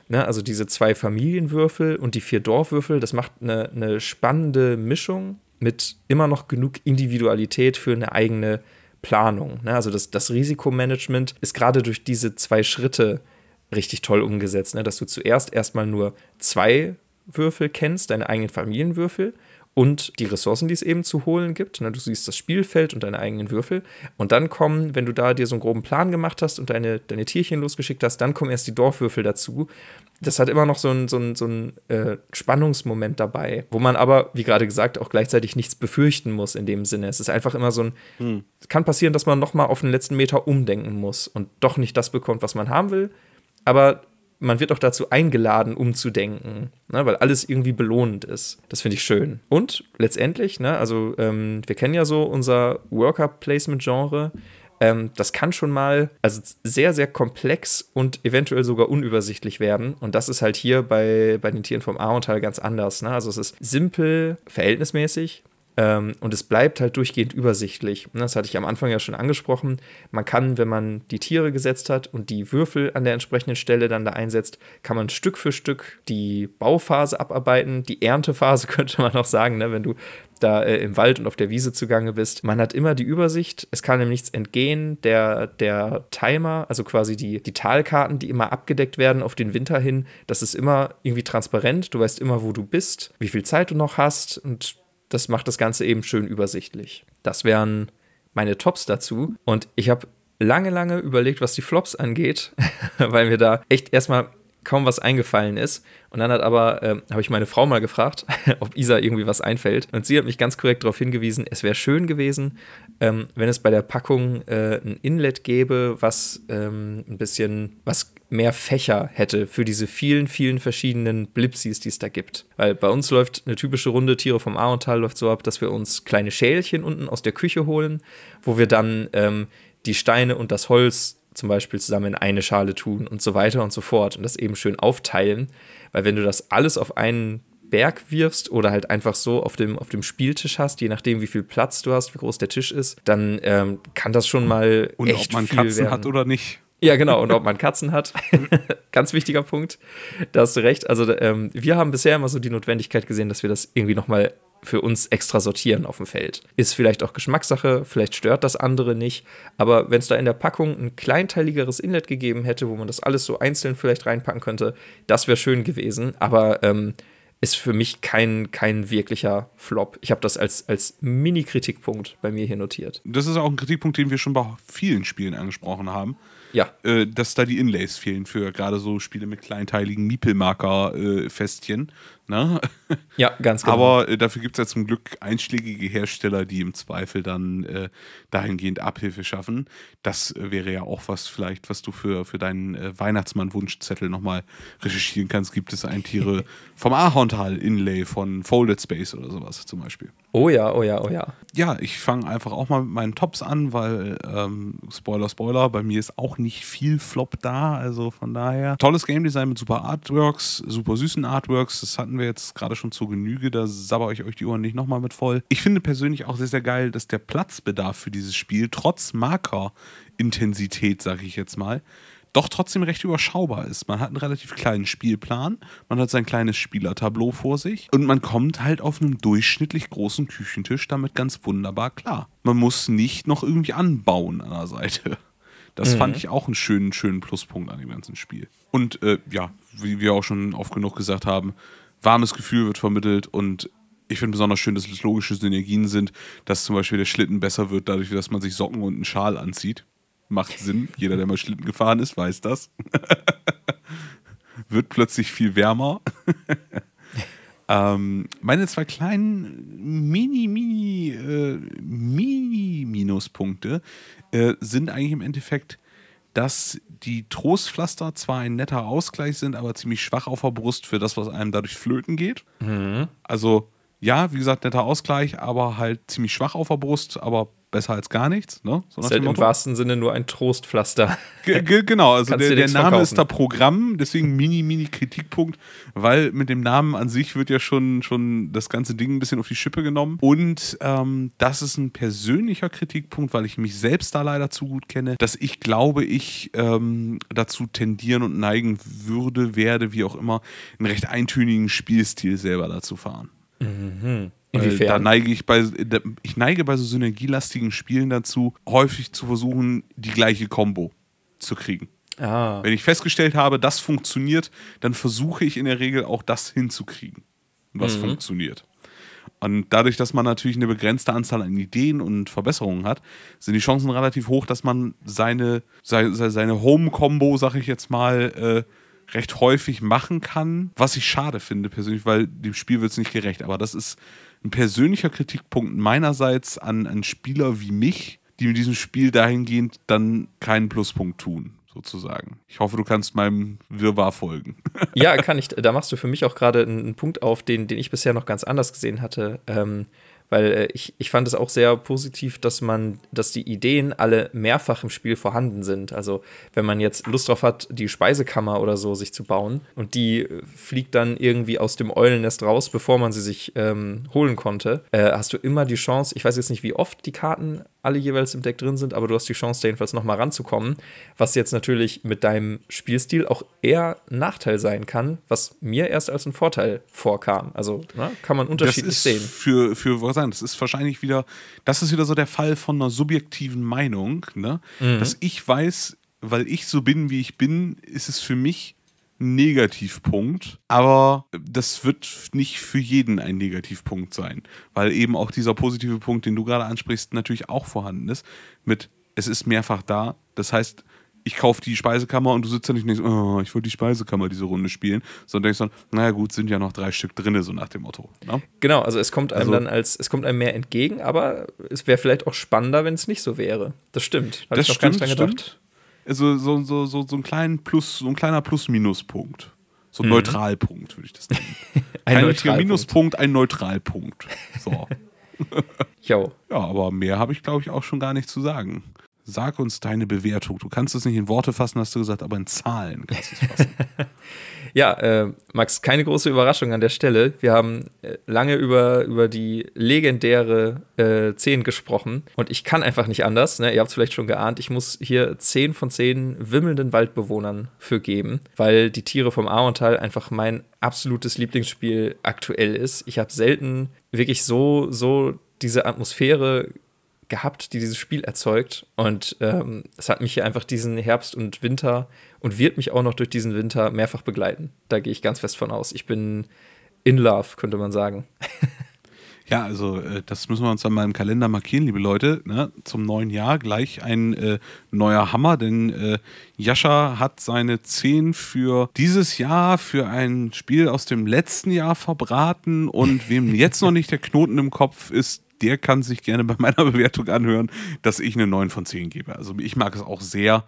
Ne, also diese zwei Familienwürfel und die vier Dorfwürfel, das macht eine, eine spannende Mischung mit immer noch genug Individualität für eine eigene Planung. Ne, also das, das Risikomanagement ist gerade durch diese zwei Schritte richtig toll umgesetzt, ne? dass du zuerst erstmal nur zwei Würfel kennst, deine eigenen Familienwürfel und die Ressourcen, die es eben zu holen gibt. Ne? Du siehst das Spielfeld und deine eigenen Würfel. Und dann kommen, wenn du da dir so einen groben Plan gemacht hast und deine, deine Tierchen losgeschickt hast, dann kommen erst die Dorfwürfel dazu. Das hat immer noch so einen so so ein, äh, Spannungsmoment dabei, wo man aber, wie gerade gesagt, auch gleichzeitig nichts befürchten muss in dem Sinne. Es ist einfach immer so ein, hm. kann passieren, dass man nochmal auf den letzten Meter umdenken muss und doch nicht das bekommt, was man haben will aber man wird auch dazu eingeladen, umzudenken, ne, weil alles irgendwie belohnend ist. Das finde ich schön. Und letztendlich, ne, also ähm, wir kennen ja so unser Worker-Placement-Genre. Ähm, das kann schon mal also sehr, sehr komplex und eventuell sogar unübersichtlich werden. Und das ist halt hier bei, bei den Tieren vom A-Teil ganz anders. Ne? Also es ist simpel, verhältnismäßig, und es bleibt halt durchgehend übersichtlich. Das hatte ich am Anfang ja schon angesprochen. Man kann, wenn man die Tiere gesetzt hat und die Würfel an der entsprechenden Stelle dann da einsetzt, kann man Stück für Stück die Bauphase abarbeiten. Die Erntephase [laughs] könnte man auch sagen, ne? wenn du da äh, im Wald und auf der Wiese zugange bist. Man hat immer die Übersicht, es kann ihm nichts entgehen. Der, der Timer, also quasi die, die Talkarten, die immer abgedeckt werden auf den Winter hin, das ist immer irgendwie transparent. Du weißt immer, wo du bist, wie viel Zeit du noch hast und das macht das Ganze eben schön übersichtlich. Das wären meine Tops dazu. Und ich habe lange, lange überlegt, was die Flops angeht, [laughs] weil mir da echt erstmal kaum was eingefallen ist. Und dann hat aber, äh, habe ich meine Frau mal gefragt, [laughs] ob Isa irgendwie was einfällt. Und sie hat mich ganz korrekt darauf hingewiesen, es wäre schön gewesen, ähm, wenn es bei der Packung äh, ein Inlet gäbe, was ähm, ein bisschen, was mehr Fächer hätte für diese vielen, vielen verschiedenen Blipsies, die es da gibt. Weil bei uns läuft eine typische Runde Tiere vom Ahrtal läuft so ab, dass wir uns kleine Schälchen unten aus der Küche holen, wo wir dann ähm, die Steine und das Holz zum Beispiel zusammen in eine Schale tun und so weiter und so fort und das eben schön aufteilen, weil wenn du das alles auf einen Berg wirfst oder halt einfach so auf dem, auf dem Spieltisch hast, je nachdem, wie viel Platz du hast, wie groß der Tisch ist, dann ähm, kann das schon mal und echt ob man viel Katzen werden. hat oder nicht. Ja, genau, und ob man Katzen hat. [laughs] Ganz wichtiger Punkt. Da hast du recht. Also, ähm, wir haben bisher immer so die Notwendigkeit gesehen, dass wir das irgendwie nochmal für uns extra sortieren auf dem Feld. Ist vielleicht auch Geschmackssache, vielleicht stört das andere nicht, aber wenn es da in der Packung ein kleinteiligeres Inlet gegeben hätte, wo man das alles so einzeln vielleicht reinpacken könnte, das wäre schön gewesen, aber ähm, ist für mich kein, kein wirklicher Flop. Ich habe das als, als Mini-Kritikpunkt bei mir hier notiert. Das ist auch ein Kritikpunkt, den wir schon bei vielen Spielen angesprochen haben. Ja. Äh, dass da die Inlays fehlen für gerade so Spiele mit kleinteiligen Miepelmarker-Festchen. Äh, ne? [laughs] Ja, ganz genau. Aber äh, dafür gibt es ja zum Glück einschlägige Hersteller, die im Zweifel dann äh, dahingehend Abhilfe schaffen. Das äh, wäre ja auch was vielleicht, was du für, für deinen äh, Weihnachtsmann-Wunschzettel nochmal recherchieren kannst. Gibt es ein Tiere [laughs] vom Ahorntal-Inlay von Folded Space oder sowas zum Beispiel. Oh ja, oh ja, oh ja. Ja, ich fange einfach auch mal mit meinen Tops an, weil ähm, Spoiler, Spoiler, bei mir ist auch nicht viel Flop da, also von daher. Tolles Game Design mit super Artworks, super süßen Artworks, das hatten wir jetzt gerade schon zur Genüge, da sabber ich euch die Ohren nicht nochmal mit voll. Ich finde persönlich auch sehr, sehr geil, dass der Platzbedarf für dieses Spiel trotz Markerintensität, sage ich jetzt mal, doch trotzdem recht überschaubar ist. Man hat einen relativ kleinen Spielplan, man hat sein kleines Spielertableau vor sich und man kommt halt auf einem durchschnittlich großen Küchentisch damit ganz wunderbar klar. Man muss nicht noch irgendwie anbauen an der Seite. Das mhm. fand ich auch einen schönen, schönen Pluspunkt an dem ganzen Spiel. Und äh, ja, wie wir auch schon oft genug gesagt haben, warmes Gefühl wird vermittelt und ich finde besonders schön, dass es logische Synergien sind, dass zum Beispiel der Schlitten besser wird, dadurch, dass man sich Socken und einen Schal anzieht. Macht Sinn. Jeder, der mal Schlitten gefahren ist, weiß das. [laughs] Wird plötzlich viel wärmer. [laughs] ähm, meine zwei kleinen Mini, Mini, äh, äh, sind eigentlich im Endeffekt, dass die Trostpflaster zwar ein netter Ausgleich sind, aber ziemlich schwach auf der Brust für das, was einem dadurch flöten geht. Mhm. Also, ja, wie gesagt, netter Ausgleich, aber halt ziemlich schwach auf der Brust, aber besser als gar nichts. Ne? So ist halt im wahrsten Sinne nur ein Trostpflaster. G genau, also der, der Name verkaufen. ist da Programm, deswegen mini, mini Kritikpunkt, weil mit dem Namen an sich wird ja schon, schon das ganze Ding ein bisschen auf die Schippe genommen. Und ähm, das ist ein persönlicher Kritikpunkt, weil ich mich selbst da leider zu gut kenne, dass ich glaube, ich ähm, dazu tendieren und neigen würde, werde, wie auch immer, einen recht eintönigen Spielstil selber dazu fahren. Mhm. Inwiefern? Da neige ich bei, ich neige bei so synergielastigen Spielen dazu, häufig zu versuchen, die gleiche Combo zu kriegen. Ah. Wenn ich festgestellt habe, das funktioniert, dann versuche ich in der Regel auch das hinzukriegen, was mhm. funktioniert. Und dadurch, dass man natürlich eine begrenzte Anzahl an Ideen und Verbesserungen hat, sind die Chancen relativ hoch, dass man seine, seine, seine Home-Combo, sag ich jetzt mal, äh, recht häufig machen kann. Was ich schade finde persönlich, weil dem Spiel wird es nicht gerecht. Aber das ist ein persönlicher Kritikpunkt meinerseits an, an Spieler wie mich, die mit diesem Spiel dahingehend dann keinen Pluspunkt tun sozusagen. Ich hoffe, du kannst meinem Wirrwarr folgen. ja, kann ich. Da machst du für mich auch gerade einen Punkt auf, den, den ich bisher noch ganz anders gesehen hatte. Ähm, Weil äh, ich, ich fand es auch sehr positiv, dass man, dass die Ideen alle mehrfach im Spiel vorhanden sind. Also wenn man jetzt Lust drauf hat, die Speisekammer oder so sich zu bauen und die äh, fliegt dann irgendwie aus dem Eulennest raus, bevor man sie sich ähm, holen konnte, äh, hast du immer die Chance, ich weiß jetzt nicht, wie oft die Karten alle jeweils im Deck drin sind, aber du hast die Chance, da jedenfalls nochmal ranzukommen, was jetzt natürlich mit deinem Spielstil auch eher ein Nachteil sein kann, was mir erst als ein Vorteil vorkam. Also ne, kann man unterschiedlich das ist sehen. Für, für was sagen, das ist wahrscheinlich wieder, das ist wieder so der Fall von einer subjektiven Meinung, ne? Mhm. dass ich weiß, weil ich so bin, wie ich bin, ist es für mich Negativpunkt, aber das wird nicht für jeden ein Negativpunkt sein, weil eben auch dieser positive Punkt, den du gerade ansprichst, natürlich auch vorhanden ist. Mit es ist mehrfach da, das heißt, ich kaufe die Speisekammer und du sitzt da nicht und denkst, oh, ich wollte die Speisekammer diese Runde spielen, sondern denkst dann, naja gut, sind ja noch drei Stück drin, so nach dem Motto. Ne? Genau, also es kommt einem Also- dann als, es kommt einem mehr entgegen, aber es wäre vielleicht auch spannender, wenn es nicht so wäre. Das stimmt. Hab Das ich noch gar nicht stimmt, dran gedacht. stimmt. Also so, so, so, so ein kleinen Plus, so ein kleiner Plus-Minus-Punkt. So ein Mhm. Neutralpunkt, würde ich das nennen. [laughs] Ein Kein richtiger. Minuspunkt, ein Neutralpunkt. So. [laughs] Jo. ja, aber mehr habe ich, glaube ich, auch schon gar nicht zu sagen. Sag uns deine Bewertung. Du kannst es nicht in Worte fassen, hast du gesagt, aber in Zahlen kannst du es fassen. [laughs] Ja, äh, Max, keine große Überraschung an der Stelle. Wir haben äh, lange über, über die legendäre äh, 10 gesprochen und ich kann einfach nicht anders. Ne? Ihr habt es vielleicht schon geahnt, ich muss hier 10 von 10 wimmelnden Waldbewohnern für geben, weil die Tiere vom Ahrtal einfach mein absolutes Lieblingsspiel aktuell ist. Ich habe selten wirklich so, so diese Atmosphäre gehabt, die dieses Spiel erzeugt. Und ähm, es hat mich hier einfach diesen Herbst und Winter und wird mich auch noch durch diesen Winter mehrfach begleiten. Da gehe ich ganz fest von aus. Ich bin in love, könnte man sagen. [laughs] Ja, also äh, das müssen wir uns dann mal im Kalender markieren, liebe Leute. Ne? Zum neuen Jahr gleich ein äh, neuer Hammer, denn äh, Jascha hat seine 10 für dieses Jahr für ein Spiel aus dem letzten Jahr verbraten und wem [laughs] jetzt noch nicht der Knoten im Kopf ist, der kann sich gerne bei meiner [laughs] Bewertung anhören, dass ich eine 9 von 10 gebe. Also ich mag es auch sehr,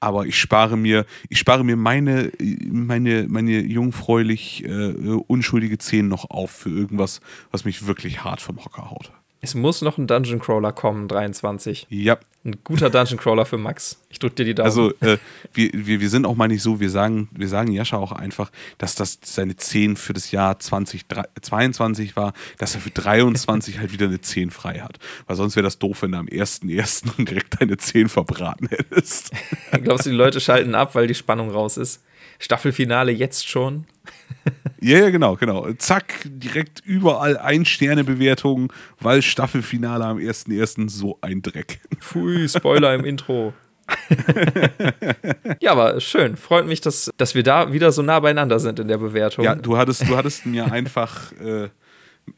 aber ich spare mir, ich spare mir meine, meine, meine jungfräulich äh, unschuldige 10 noch auf für irgendwas, was mich wirklich hart vom Hocker haut. Es muss noch ein Dungeon Crawler kommen, 23. Ja, Ein guter Dungeon Crawler für Max. Ich drücke dir die Daumen. also äh, wir, wir, wir sind auch mal nicht so, wir sagen, wir sagen Jascha auch einfach, dass das seine 10 für das Jahr 2022 war, dass er für 23 halt wieder eine 10 frei hat. Weil sonst wäre das doof, wenn du am 1.1. [laughs] direkt deine 10 verbraten hättest. [laughs] Glaubst du, die Leute schalten ab, weil die Spannung raus ist? Staffelfinale jetzt schon? [laughs] Ja, ja, genau, genau. Zack, direkt überall Ein-Sterne-Bewertungen, weil Staffelfinale am 1.1. so ein Dreck. Pfui, Spoiler im Intro. [laughs] ja, aber schön. Freut mich, dass, dass wir da wieder so nah beieinander sind in der Bewertung. Ja, du hattest, du hattest mir einfach, äh,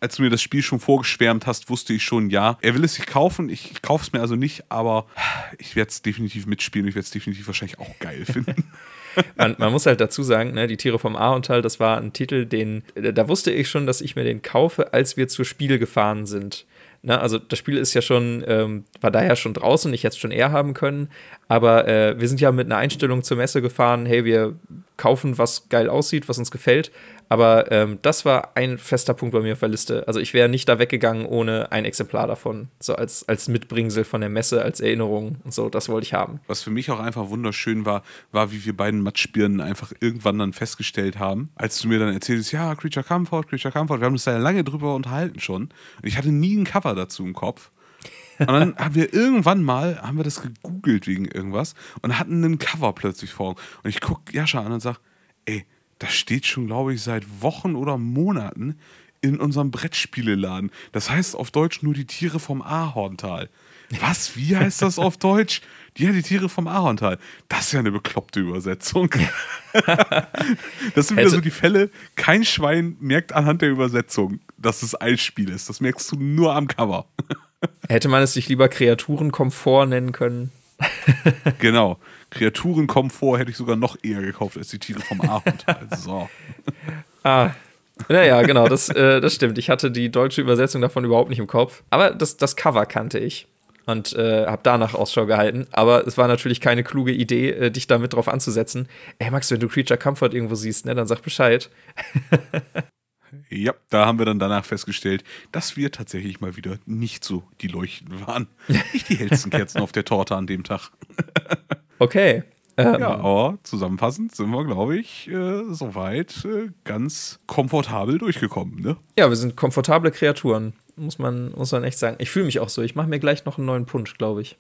als du mir das Spiel schon vorgeschwärmt hast, wusste ich schon, ja, er will es sich kaufen. Ich, ich kaufe es mir also nicht, aber ich werde es definitiv mitspielen. Ich werde es definitiv wahrscheinlich auch geil finden. [laughs] Man, man muss halt dazu sagen, ne, die Tiere vom Ahorntal, das war ein Titel, den, da wusste ich schon, dass ich mir den kaufe, als wir zur Spiel gefahren sind. Ne, also das Spiel ist ja schon, ähm, war daher schon draußen, ich hätte es schon eher haben können, aber äh, wir sind ja mit einer Einstellung zur Messe gefahren, hey, wir kaufen, was geil aussieht, was uns gefällt, aber ähm, das war ein fester Punkt bei mir auf der Liste. Also ich wäre nicht da weggegangen ohne ein Exemplar davon, so als, als Mitbringsel von der Messe, als Erinnerung und so, das wollte ich haben. Was für mich auch einfach wunderschön war, war, wie wir beiden Matschbirnen einfach irgendwann dann festgestellt haben, als du mir dann erzählst, ja, Creature Comfort, Creature Comfort, wir haben uns da ja lange drüber unterhalten schon. Und ich hatte nie ein Cover dazu im Kopf. [laughs] Und dann haben wir irgendwann mal, haben wir das gegoogelt wegen irgendwas und hatten ein Cover plötzlich vor. Und ich gucke Jascha an und sage, ey, das steht schon, glaube ich, seit Wochen oder Monaten in unserem Brettspieleladen. Das heißt auf Deutsch nur die Tiere vom Ahorntal. Was? Wie heißt das auf Deutsch? Ja, die Tiere vom Ahorntal. Das ist ja eine bekloppte Übersetzung. [laughs] das sind wieder Hätte- so die Fälle, kein Schwein merkt anhand der Übersetzung, dass es ein Spiel ist. Das merkst du nur am Cover. Hätte man es sich lieber Kreaturenkomfort nennen können? [laughs] genau. Kreaturenkomfort hätte ich sogar noch eher gekauft als die Tiere vom Ahorntal. [laughs] So. Ah. Naja, genau, das, äh, das stimmt. Ich hatte die deutsche Übersetzung davon überhaupt nicht im Kopf. Aber das, das Cover kannte ich und äh, habe danach Ausschau gehalten. Aber es war natürlich keine kluge Idee, äh, dich damit drauf anzusetzen. Ey, Max, wenn du Creature Comfort irgendwo siehst, ne, dann sag Bescheid. [laughs] Ja, da haben wir dann danach festgestellt, dass wir tatsächlich mal wieder nicht so die Leuchten waren. Nicht die hellsten Kerzen auf der Torte an dem Tag. [laughs] Okay. Ähm, Ja, aber zusammenfassend sind wir, glaube ich, äh, soweit äh, ganz komfortabel durchgekommen. Ne? ja, wir sind komfortable Kreaturen, muss man, muss man echt sagen. Ich fühle mich auch so. Ich mache mir gleich noch einen neuen Punsch, glaube ich.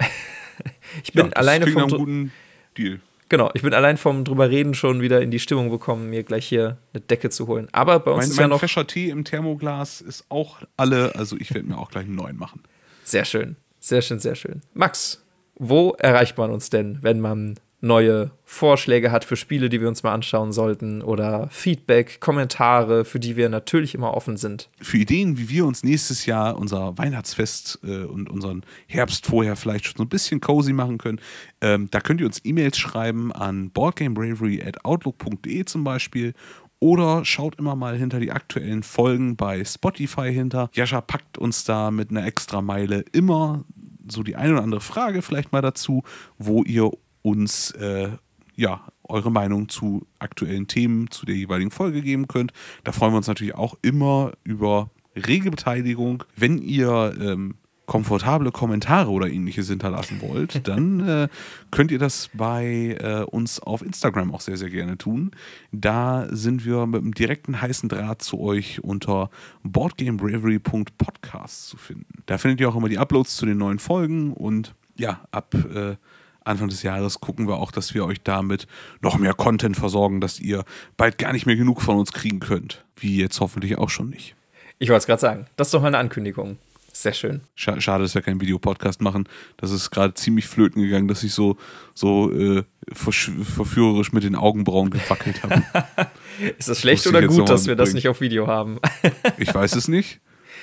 [laughs] ich bin ja, das alleine vom Dr- guten Deal. Genau, ich bin allein vom drüber reden schon wieder in die Stimmung gekommen, mir gleich hier eine Decke zu holen. Aber bei uns Mein, ist ja mein noch fescher Tee im Thermoglas ist auch alle, also ich werde mir auch gleich einen neuen machen. sehr schön, sehr schön, sehr schön. Max, wo erreicht man uns denn, wenn man neue Vorschläge hat für Spiele, die wir uns mal anschauen sollten oder Feedback, Kommentare, für die wir natürlich immer offen sind? Für Ideen, wie wir uns nächstes Jahr unser Weihnachtsfest äh, und unseren Herbst vorher vielleicht schon so ein bisschen cozy machen können, ähm, da könnt ihr uns E-Mails schreiben an boardgamebravery@outlook.de zum Beispiel oder schaut immer mal hinter die aktuellen Folgen bei Spotify hinter. Jascha packt uns da mit einer extra Meile immer so die eine oder andere Frage vielleicht mal dazu, wo ihr uns äh, ja eure Meinung zu aktuellen Themen zu der jeweiligen Folge geben könnt. Da freuen wir uns natürlich auch immer über rege Beteiligung. Wenn ihr ähm, komfortable Kommentare oder ähnliches hinterlassen wollt, [laughs] dann äh, könnt ihr das bei äh, uns auf Instagram auch sehr, sehr gerne tun. Da sind wir mit einem direkten heißen Draht zu euch unter boardgamebravery.podcast zu finden. Da findet ihr auch immer die Uploads zu den neuen Folgen und ja, ab äh, Anfang des Jahres gucken wir auch, dass wir euch damit noch mehr Content versorgen, dass ihr bald gar nicht mehr genug von uns kriegen könnt. Wie jetzt hoffentlich auch schon nicht. Ich wollte es gerade sagen, das ist doch mal eine Ankündigung. Sehr schön. Scha- Schade, dass wir keinen Videopodcast machen. Das ist gerade ziemlich flöten gegangen, dass ich so, so äh, verführerisch mit den Augenbrauen gewackelt habe. [laughs] Ist das schlecht oder gut, dass wir das nicht auf Video haben? [laughs] Ich weiß es nicht.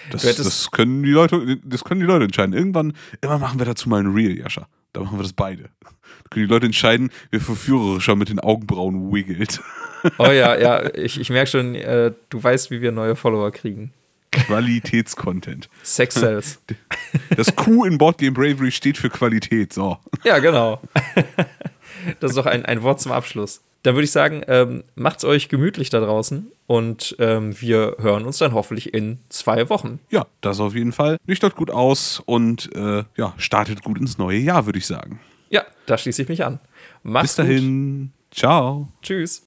Das, das, können die Leute, das können die Leute entscheiden. Irgendwann, irgendwann machen wir dazu mal ein Reel, Jascha. Da machen wir das beide. Da können die Leute entscheiden, wer verführerischer mit den Augenbrauen wiggelt. oh ja, ja, ich, ich merke schon, äh, du weißt, wie wir neue Follower kriegen. Qualitätscontent. Sex Cells. Das Q in Boardgame Bravery steht für Qualität. So. Ja, genau. Das ist doch ein, ein Wort zum Abschluss. Dann würde ich sagen, ähm, macht's euch gemütlich da draußen und ähm, wir hören uns dann hoffentlich in zwei Wochen. Ja, das auf jeden Fall. Nüchtert gut aus und äh, ja, startet gut ins neue Jahr, würde ich sagen. Ja, da schließe ich mich an. Macht's Bis dahin. Ciao. Gut. Tschüss.